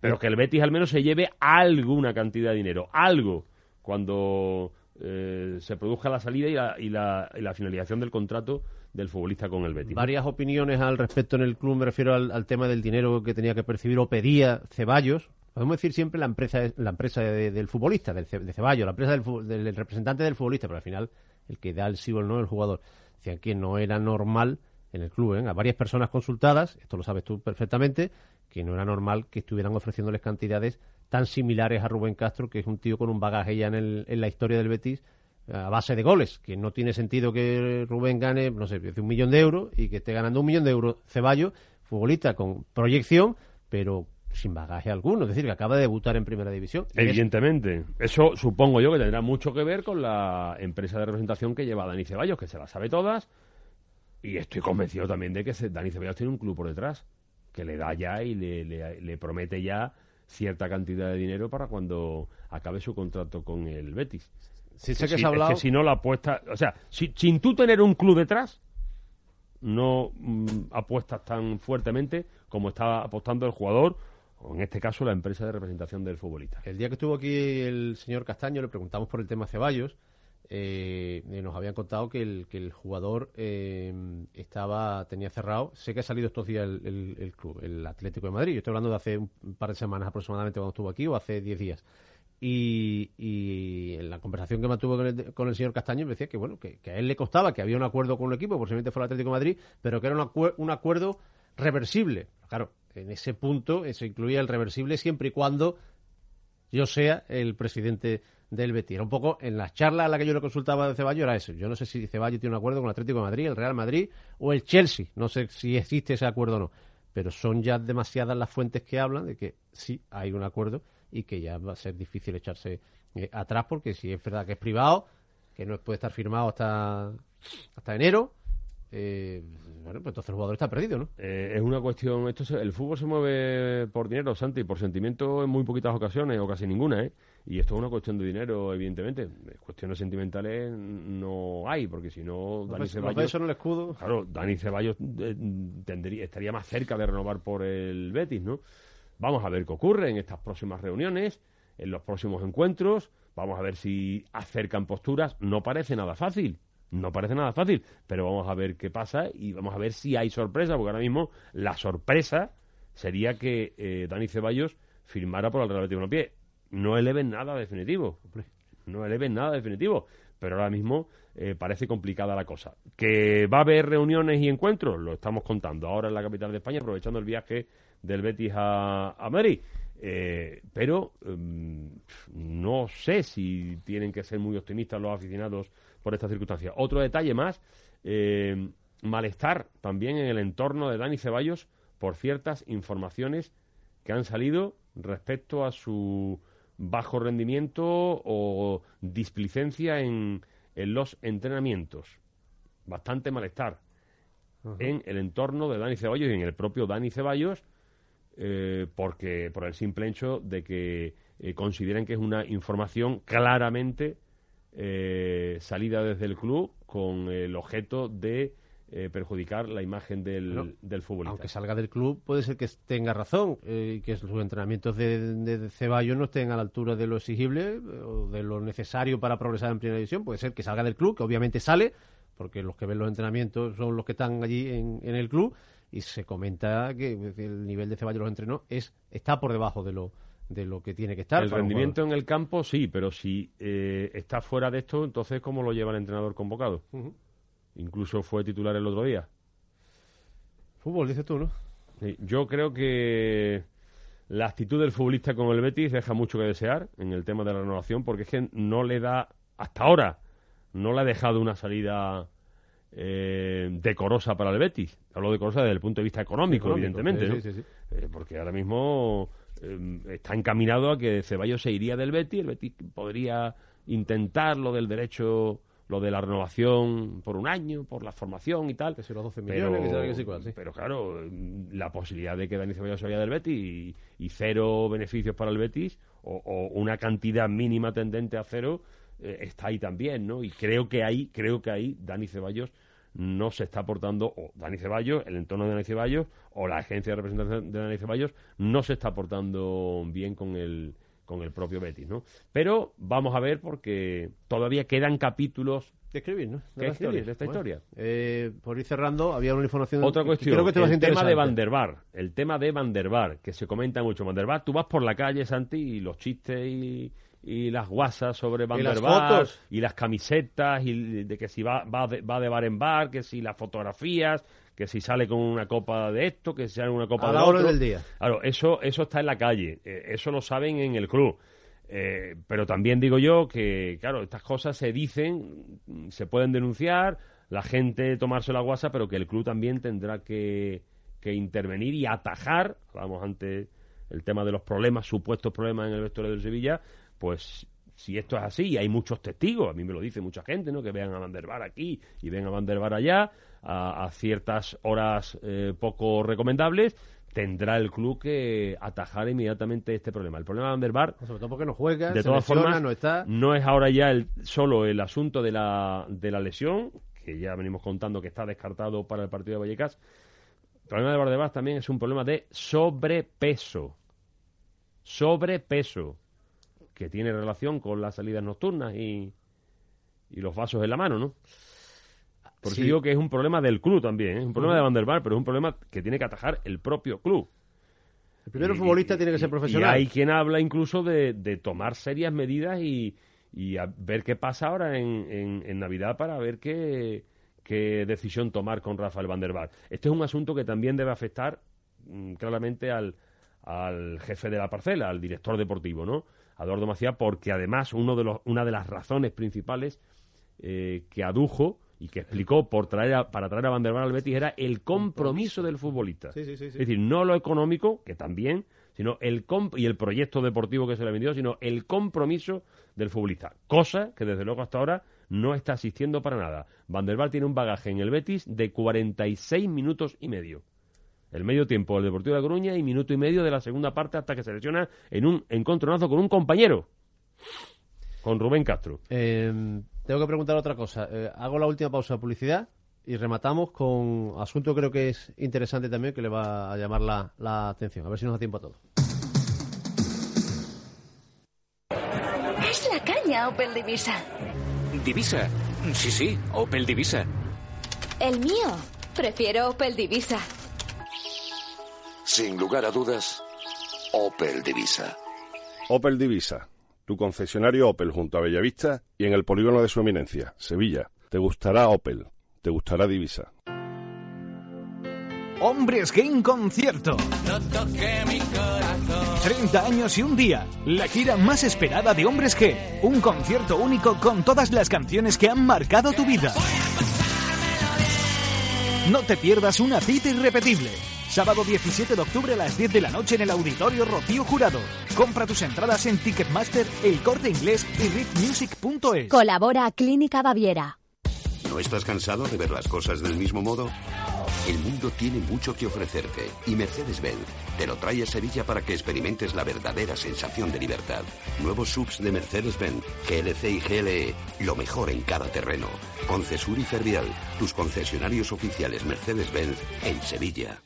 Pero que el Betis al menos se lleve alguna cantidad de dinero, algo, cuando eh, se produzca la salida y la, y, la, y la finalización del contrato del futbolista con el Betis. Varias opiniones al respecto en el club, me refiero al, tema del dinero que tenía que percibir o pedía Ceballos. Podemos decir siempre la empresa la empresa de- del futbolista, del, de Ceballos, la empresa del, representante del futbolista, pero al final el que da el sí o el no el jugador. Decían que no era normal en el club, ¿eh? a varias personas consultadas, esto lo sabes tú perfectamente, que no era normal que estuvieran ofreciéndoles cantidades tan similares a Rubén Castro, que es un tío con un bagaje ya en, el- en la historia del Betis, a base de goles, que no tiene sentido que Rubén gane, no sé, un millón de euros y que esté ganando un millón de euros Ceballos, futbolista con proyección, pero sin bagaje alguno, es decir, que acaba de debutar en primera división. Evidentemente. Eso supongo yo que tendrá mucho que ver con la empresa de representación que lleva Dani Ceballos, que se las sabe todas. Y estoy convencido también de que Dani Ceballos tiene un club por detrás, que le da ya y le, le- le promete ya cierta cantidad de dinero para cuando acabe su contrato con el Betis. Sí, sé que si, se ha hablado- es que si no la apuesta, o sea, si- sin tú tener un club detrás, no mm, apuestas tan fuertemente como está apostando el jugador, o en este caso la empresa de representación del futbolista. El día que estuvo aquí el señor Castaño le preguntamos por el tema Ceballos. eh, y nos habían contado que el, que el jugador eh, estaba tenía cerrado. Sé que ha salido estos días el, el- el club, el Atlético de Madrid. Yo estoy hablando de hace un par de semanas aproximadamente cuando estuvo aquí, o hace 10 días. Y, en la conversación que mantuvo con el, con el señor Castaño me decía que bueno que, a él le costaba, que había un acuerdo con un equipo, posiblemente fuera el Atlético de Madrid, pero que era un, un acuerdo reversible. Claro, en ese punto eso incluía el reversible siempre y cuando yo sea el presidente del Betis. Era un poco en las charlas a las que yo le consultaba de Ceballos era eso. Yo no sé si Ceballos tiene un acuerdo con el Atlético de Madrid, el Real Madrid o el Chelsea. No sé si existe ese acuerdo o no. Pero son ya demasiadas las fuentes que hablan de que sí hay un acuerdo y que ya va a ser difícil echarse eh, atrás porque si es verdad que es privado, que no puede estar firmado hasta, hasta enero, eh, bueno, pues entonces el jugador está perdido, ¿no? Eh, es una cuestión, esto se- el fútbol se mueve por dinero, Santi, por sentimiento en muy poquitas ocasiones o casi ninguna, ¿eh? Y esto es una cuestión de dinero, evidentemente. Cuestiones sentimentales no hay, porque si no, Dani Los Ceballos... en el escudo. Claro, Dani Ceballos eh, tendría, estaría más cerca de renovar por el Betis, ¿no? Vamos a ver qué ocurre en estas próximas reuniones, en los próximos encuentros. Vamos a ver si acercan posturas. No parece nada fácil. No parece nada fácil, pero vamos a ver qué pasa y vamos a ver si hay sorpresa, porque ahora mismo la sorpresa sería que eh, Dani Ceballos firmara por el Real Betis Balompié. No eleven nada definitivo, no eleven nada definitivo, pero ahora mismo eh, parece complicada la cosa. Que va a haber reuniones y encuentros, lo estamos contando ahora en la capital de España, aprovechando el viaje del Betis a, a Madrid. Eh, pero em, no sé si tienen que ser muy optimistas los aficionados por esta circunstancia. Otro detalle más, eh, malestar también en el entorno de Dani Ceballos por ciertas informaciones que han salido respecto a su bajo rendimiento o displicencia en, en los entrenamientos. Bastante malestar. en el entorno de Dani Ceballos y en el propio Dani Ceballos, eh, porque por el simple hecho de que eh, consideran que es una información claramente eh, salida desde el club con el objeto de eh, perjudicar la imagen del, del futbolista. Aunque salga del club, puede ser que tenga razón eh, y que sus entrenamientos de, de, de Ceballos no estén a la altura de lo exigible o de lo necesario para progresar en primera división. Puede ser que salga del club, que obviamente sale, porque los que ven los entrenamientos son los que están allí en, en el club y se comenta que el nivel de Ceballos los entrenó es está por debajo de lo de lo que tiene que estar. El rendimiento en el campo sí, pero si eh, está fuera de esto, entonces ¿cómo lo lleva el entrenador convocado? Incluso fue titular el otro día. Fútbol, dices tú, ¿no? Sí, Yo creo que la actitud del futbolista con el Betis deja mucho que desear en el tema de la renovación, porque es que no le da, hasta ahora, no le ha dejado una salida eh, decorosa para el Betis. Hablo decorosa desde el punto de vista económico, Económico, evidentemente, sí, ¿no? sí, sí, sí. Eh, porque ahora mismo eh, está encaminado a que Ceballos se iría del Betis, el Betis podría intentar lo del derecho, lo de la renovación por un año, por la formación y tal. Que si los 12 Pero, millones, que que sí. pero claro, la posibilidad de que Dani Ceballos se vaya del Betis y, y cero beneficios para el Betis o, o una cantidad mínima tendente a cero eh, está ahí también, ¿no? Y creo que ahí, creo que ahí Dani Ceballos no se está aportando, o Dani Ceballos, el entorno de Dani Ceballos, o la agencia de representación de Dani Ceballos, no se está aportando bien con el, con el propio Betis, ¿no? Pero vamos a ver porque todavía quedan capítulos De escribir, ¿no? que escribir de esta Bueno, historia. eh, por ir cerrando, había una información. Otra que cuestión, Creo que te vas el tema de Van der Bar, el tema de Van der Bar, que se comenta mucho. Van der Bar, tú vas por la calle, Santi, y los chistes y, y las guasas sobre Van Y der las Bar, fotos. y las camisetas, y de que si va, va, de, va de bar en bar, que si las fotografías, que si sale con una copa de esto, que si sale una copa A de la hora otro. del día. Claro, eso, eso está en la calle, eh, eso lo saben en el club. Eh, pero también digo yo que, claro, estas cosas se dicen, se pueden denunciar, la gente tomarse la guasa, pero que el club también tendrá que, que intervenir y atajar, vamos ante el tema de los problemas, supuestos problemas en el vestuario del Sevilla, pues si esto es así, y hay muchos testigos, a mí me lo dice mucha gente, ¿no? Que vean a Van der Bar aquí y ven a Van der Bar allá, a, a ciertas horas eh, poco recomendables, tendrá el club que atajar inmediatamente este problema. El problema de Van der Bar Sobre todo porque no juega, de todas formas, no está. no es ahora ya el, solo el asunto de la, de la lesión, que ya venimos contando que está descartado para el partido de Vallecas. El problema de Valdebás también es un problema de sobrepeso. Sobrepeso. Que tiene relación con las salidas nocturnas y, y los vasos en la mano, ¿no? Por eso Sí. digo que es un problema del club también, ¿eh? es un problema de Van der Bar, pero es un problema que tiene que atajar el propio club. El primero Y- futbolista y- tiene que ser profesional. Y hay quien habla incluso de, de tomar serias medidas y, y a ver qué pasa ahora en, en- en Navidad para ver qué, qué decisión tomar con Rafael Van der Bar. Este es un asunto que también debe afectar mm, claramente al, al jefe de la parcela, al director deportivo, ¿no? A Eduardo Macía, porque además uno de los, una de las razones principales eh, que adujo y que explicó por traer a- para traer a Van der al Betis era el compromiso del futbolista. Sí, sí, sí, sí. Es decir, no lo económico, que también, sino el comp- y el proyecto deportivo que se le vendió, sino el compromiso del futbolista. Cosa que desde luego hasta ahora no está asistiendo para nada. Van der tiene un bagaje en el Betis de 46 minutos y medio. El medio tiempo del Deportivo de La Coruña y minuto y medio de la segunda parte hasta que se lesiona en un encontronazo con un compañero, con Rubén Castro. Eh, tengo que preguntar otra cosa. Eh, hago la última pausa de publicidad y rematamos con asunto creo que es interesante también que le va a llamar la, la atención. A ver si nos da tiempo a todo. Es la caña Opel Divisa. Divisa. Sí, sí, Opel Divisa. El mío. Prefiero Opel Divisa. Sin lugar a dudas, Opel Divisa. Opel Divisa, tu concesionario Opel junto a Bellavista y en el polígono de su eminencia, Sevilla. Te gustará Opel, te gustará Divisa. Hombres G en concierto. No toque mi corazón. 30 años y un día. La gira más esperada de Hombres G. Un concierto único con todas las canciones que han marcado tu vida. No te pierdas una cita irrepetible. Sábado 17 de octubre a las 10 de la noche en el Auditorio Rocío Jurado. Compra tus entradas en Ticketmaster, El Corte Inglés y Colabora Clínica Baviera. ¿No estás cansado de ver las cosas del mismo modo? El mundo tiene mucho que ofrecerte y Mercedes-Benz te lo trae a Sevilla para que experimentes la verdadera sensación de libertad. Nuevos subs de Mercedes-Benz, GLC y GLE, lo mejor en cada terreno. Concesur y Fervial, tus concesionarios oficiales Mercedes-Benz en Sevilla.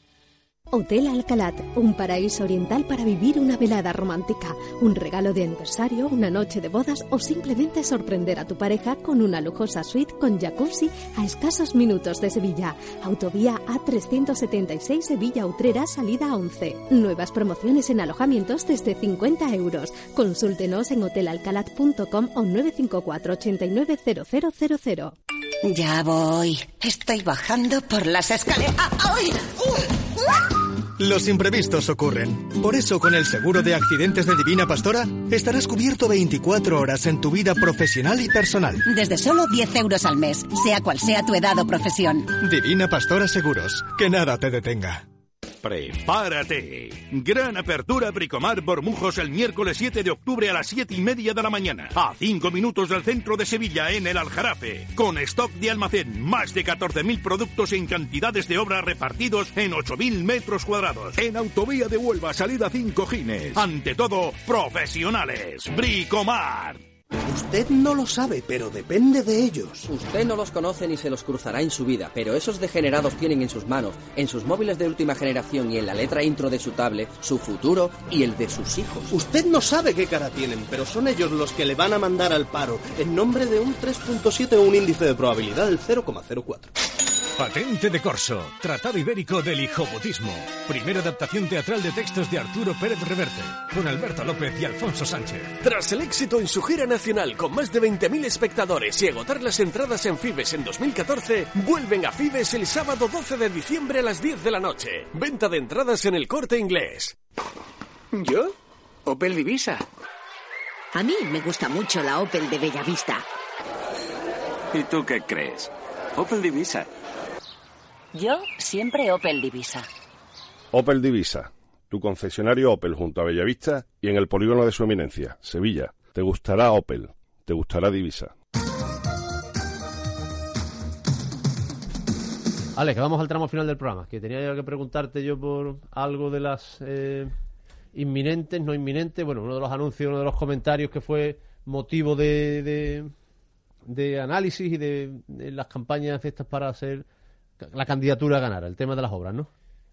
Hotel Alcalat, un paraíso oriental para vivir una velada romántica, un regalo de aniversario, una noche de bodas o simplemente sorprender a tu pareja con una lujosa suite con jacuzzi a escasos minutos de Sevilla. Autovía A376 Sevilla Utrera, salida 11. Nuevas promociones en alojamientos desde 50 euros. Consúltenos en hotelalcalat.com o 954 89 0000. Ya voy. Estoy bajando por las escaleras. ¡Ay! Los imprevistos ocurren. Por eso, con el seguro de accidentes de Divina Pastora, estarás cubierto 24 horas en tu vida profesional y personal. Desde solo 10 euros al mes, sea cual sea tu edad o profesión. Divina Pastora Seguros. Que nada te detenga. Prepárate. Gran apertura Bricomar Bormujos el miércoles 7 de octubre a las 7 y media de la mañana. A 5 minutos del centro de Sevilla, en el Aljarafe. Con stock de almacén, más de 14.000 productos en cantidades de obra repartidos en 8.000 metros cuadrados. En Autovía de Huelva, salida 5 Gines. Ante todo, profesionales. Bricomar. Usted no lo sabe, pero depende de ellos. Usted no los conoce ni se los cruzará en su vida, pero esos degenerados tienen en sus manos, en sus móviles de última generación y en la letra intro de su tablet, su futuro y el de sus hijos. Usted no sabe qué cara tienen, pero son ellos los que le van a mandar al paro, en nombre de un 3.7 o un índice de probabilidad del 0,04. Patente de Corso, Tratado Ibérico del Hijoputismo. Primera adaptación teatral de textos de Arturo Pérez Reverte, con Alberto López y Alfonso Sánchez. Tras el éxito en su gira nacional con más de 20.000 espectadores y agotar las entradas en Fibes en 2014, vuelven a Fibes el sábado 12 de diciembre a las 10 de la noche. Venta de entradas en el corte inglés. ¿Yo? Opel Divisa. A mí me gusta mucho la Opel de Bellavista. ¿Y tú qué crees? Opel Divisa. Yo siempre Opel Divisa. Opel Divisa, tu concesionario Opel junto a Bellavista y en el polígono de su eminencia, Sevilla. Te gustará Opel, te gustará Divisa. Alex, que vamos al tramo final del programa, que tenía ya que preguntarte yo por algo de las eh, inminentes, no inminentes, bueno, uno de los anuncios, uno de los comentarios que fue motivo de, de, de análisis y de, de las campañas estas para hacer la candidatura a ganar, el tema de las obras, ¿no?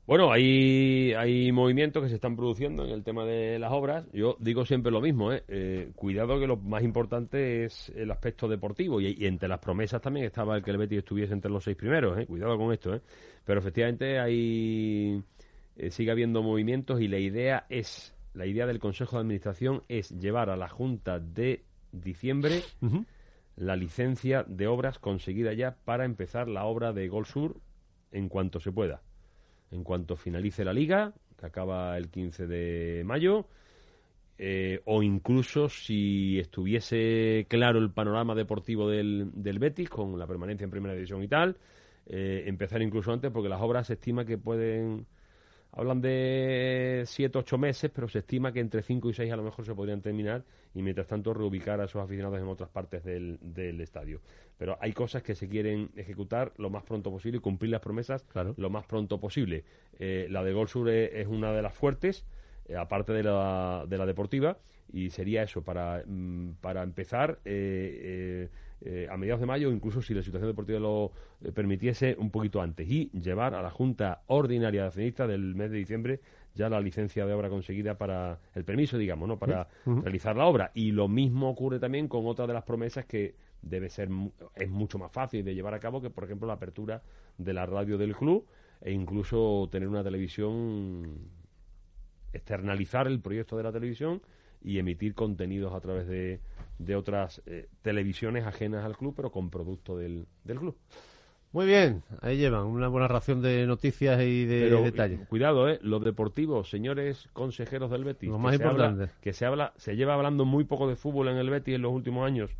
Bueno, hay, hay movimientos que se están produciendo en el tema de las obras. Yo digo siempre lo mismo, ¿eh? eh cuidado que lo más importante es el aspecto deportivo y, y, entre las promesas también estaba el que el Betis estuviese entre los seis primeros, ¿eh? Cuidado con esto, ¿eh? Pero efectivamente hay eh, sigue habiendo movimientos y la idea es, la idea del Consejo de Administración es llevar a la Junta de diciembre uh -huh. La licencia de obras conseguida ya para empezar la obra de Gol Sur en cuanto se pueda. En cuanto finalice la liga, que acaba el 15 de mayo, eh, o incluso si estuviese claro el panorama deportivo del, del Betis, con la permanencia en primera división y tal, eh, empezar incluso antes, porque las obras se estima que pueden... Hablan de 7 ocho meses, pero se estima que entre 5 y 6 a lo mejor se podrían terminar y mientras tanto reubicar a esos aficionados en otras partes del, del estadio. Pero hay cosas que se quieren ejecutar lo más pronto posible y cumplir las promesas claro. lo más pronto posible. Eh, la de Gol Sur es, es una de las fuertes, eh, aparte de la, de la deportiva, y sería eso, para, mm, para empezar eh, eh, a mediados de mayo, incluso si la situación deportiva lo eh, permitiese, un poquito antes, y llevar a la Junta Ordinaria de Accionistas del mes de diciembre ya la licencia de obra conseguida para el permiso, digamos, ¿no? para uh -huh. realizar la obra. Y lo mismo ocurre también con otra de las promesas que debe ser es mucho más fácil de llevar a cabo que, por ejemplo, la apertura de la radio del club e incluso tener una televisión externalizar el proyecto de la televisión y emitir contenidos a través de, de otras eh, televisiones ajenas al club, pero con producto del, del, club. Muy bien, ahí llevan una buena ración de noticias y de pero, detalles. Cuidado, eh, los deportivos, señores consejeros del Betis. Lo más importante. Habla, que se habla, se lleva hablando muy poco de fútbol en el Betis en los últimos años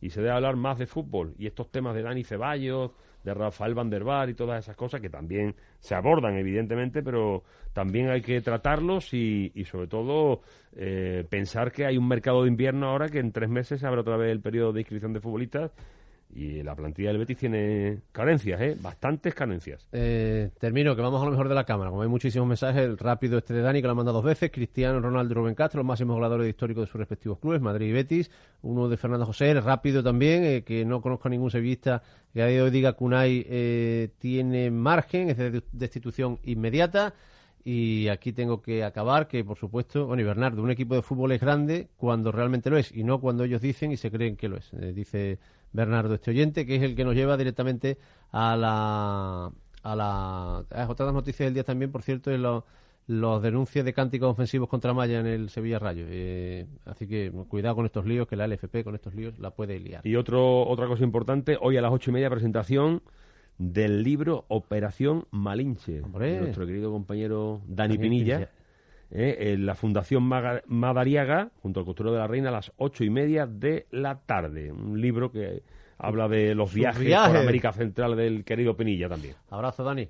y se debe hablar más de fútbol y estos temas de Dani Ceballos, de Rafael Van der Bar y todas esas cosas que también se abordan evidentemente, pero también hay que tratarlos y, y sobre todo eh, pensar que hay un mercado de invierno ahora que en tres meses se abre otra vez el periodo de inscripción de futbolistas Y la plantilla del Betis tiene carencias, ¿eh? Bastantes carencias. Eh, termino, que vamos a lo mejor de la cámara. Como hay muchísimos mensajes, el rápido este de Dani, que lo ha mandado dos veces. Cristiano, Ronaldo Rubén Castro, los máximos goleadores históricos de sus respectivos clubes, Madrid y Betis. Uno de Fernando José, el rápido también, eh, que no conozco a ningún sevillista que a día de hoy diga que Unai eh, tiene margen, es de destitución inmediata. Y aquí tengo que acabar que, por supuesto, bueno, y Bernardo, un equipo de fútbol es grande cuando realmente lo es y no cuando ellos dicen y se creen que lo es. Eh, dice Bernardo, este oyente, que es el que nos lleva directamente a la. a la. A otras noticias del día también, por cierto, es los denuncias de cánticos ofensivos contra Maya en el Sevilla Rayo. Eh, así que cuidado con estos líos, que la LFP con estos líos la puede liar. Y otro, otra cosa importante, hoy a las ocho y media presentación del libro Operación Malinche. Nuestro querido compañero Dani Pinilla. Eh, en la Fundación Madariaga, junto al Costurero de la Reina, a las ocho y media de la tarde. Un libro que habla de los viajes, por América Central del querido Pinilla también. Abrazo, Dani.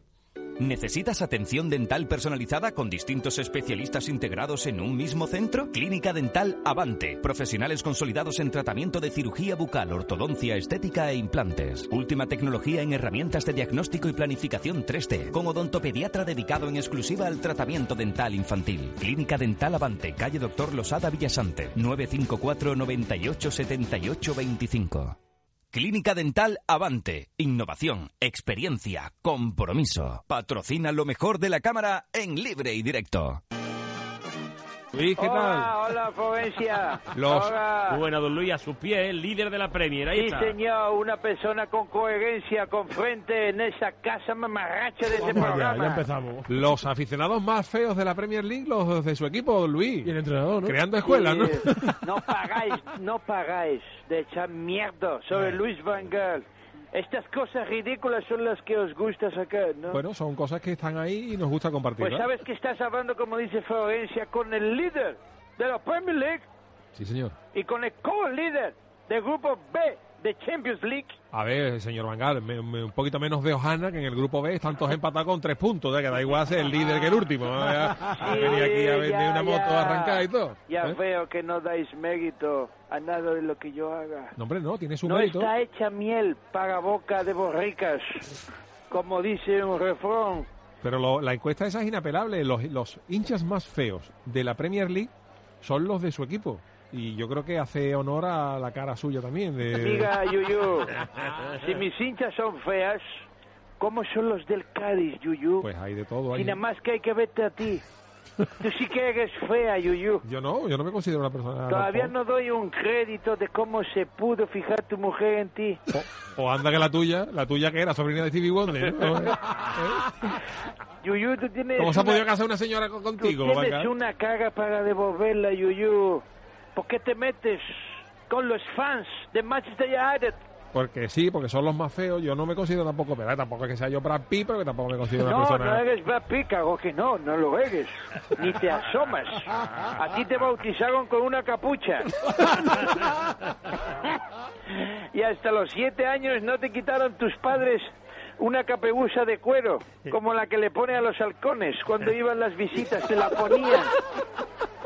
¿Necesitas atención dental personalizada con distintos especialistas integrados en un mismo centro? Clínica Dental Avante. Profesionales consolidados en tratamiento de cirugía bucal, ortodoncia, estética e implantes. Última tecnología en herramientas de diagnóstico y planificación 3D. Con odontopediatra dedicado en exclusiva al tratamiento dental infantil. Clínica Dental Avante, calle Doctor Losada Villasante. 954 98 78 25. Clínica Dental Avante. Innovación, experiencia, compromiso. Patrocina lo mejor de la cámara en libre y directo. Luis, ¿qué hola, tal? Hola, Provencia. Los... Hola. Bueno, don Luis, a sus pies, el líder de la Premier. Ahí sí, está. señor, una persona con coherencia, con frente en esa casa mamarracha de ese Vamos allá, programa. ya empezamos. Los aficionados más feos de la Premier League, los de su equipo, don Luis. Y el entrenador, ¿no? Creando escuelas, ¿no? No pagáis, no pagáis de echar mierda sobre Luis Van Gaal. Estas cosas ridículas son las que os gusta sacar, ¿no? Bueno, son cosas que están ahí y nos gusta compartir. pues sabes que estás hablando, como dice Florencia, con el líder de la Premier League Sí, señor. y con el co-líder del grupo B de Champions League. A ver, señor Vangal, me- me- un poquito menos de Ojana, que en el grupo B están todos empatados con tres puntos, que da igual ser el líder que el último. Sí, venía aquí a vender ya, una moto ya. arrancada y todo. Ya ¿eh? veo que no dais mérito a nada de lo que yo haga. No, hombre, no, tiene su no mérito. está hecha miel para boca de borricas, como dice un refrán. Pero lo- la encuesta esa es inapelable. Los, los hinchas más feos de la Premier League son los de su equipo. Y yo creo que hace honor a la cara suya también. De... Amiga Yuyu, [LAUGHS] si mis hinchas son feas, ¿cómo son los del Cádiz, Yuyu? Pues hay de todo. Y nada más que hay que verte a ti. [LAUGHS] Tú sí que eres fea, Yuyu. Yo no, yo no me considero una persona... Todavía no doy un crédito de cómo se pudo fijar tu mujer en ti. O anda que la tuya, la tuya que era sobrina de Stevie Wonder. ¿no? ¿Eh? Yuyu, tú tienes. ¿Cómo se ha una- podido casar una señora con- Tú contigo? tienes una cara para devolverla, Yuyu. ¿Por qué te metes con los fans de Manchester United? Porque sí, porque son los más feos. Yo no me considero tampoco, pero tampoco es que sea yo Brad Pitt, pero que tampoco me considero una No, persona... no eres Brad Pitt, cago que no, no lo eres. Ni te asomas. A ti te bautizaron con una capucha. [LAUGHS] y hasta los siete años no te quitaron tus padres una caperuza de cuero, como la que le pone a los halcones cuando iban las visitas, te la ponían.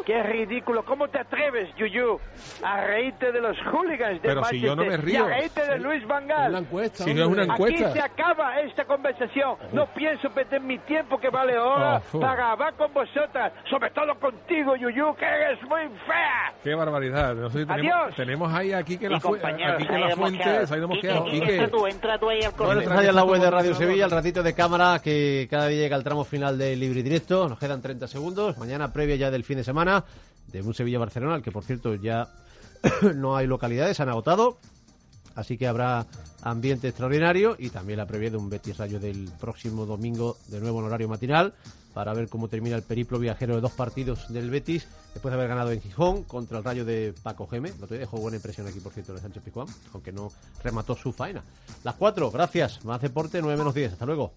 Qué ridículo. ¿Cómo te atreves, Yuyu, a reírte de los hooligans de Pero si yo no me Manchester y río. a reírte de Luis Van Gaal? una encuesta, Si no es una encuesta. Aquí se acaba esta conversación. No pienso perder mi tiempo que vale ahora Oh, fu. para hablar con vosotras, sobre todo contigo, Yuyu, que eres muy fea. Qué barbaridad. No sé si tenemos, Adiós. tenemos ahí aquí que Y la, fu- compañeros, aquí que ahí la fuente se ha ido mosqueado. Quique, Quique. entra tú, entra tú ahí al Bueno, corte. tras allá en la de Radio Sevilla, el ratito de cámara que cada día llega al tramo final de Libre y Directo. Nos quedan 30 segundos. Mañana previa ya del fin de semana de un Sevilla-Barcelona, al que por cierto ya [COUGHS] no hay localidades, han agotado. Así que habrá ambiente extraordinario y también la previa de un Betis Rayo del próximo domingo, de nuevo en horario matinal, para ver cómo termina el periplo viajero de dos partidos del Betis, después de haber ganado en Gijón contra el Rayo de Paco Geme. Otro día dejó buena impresión aquí, por cierto, de Sánchez Picuán, aunque no remató su faena. Las cuatro, gracias. Más deporte, 9 menos 10. Hasta luego.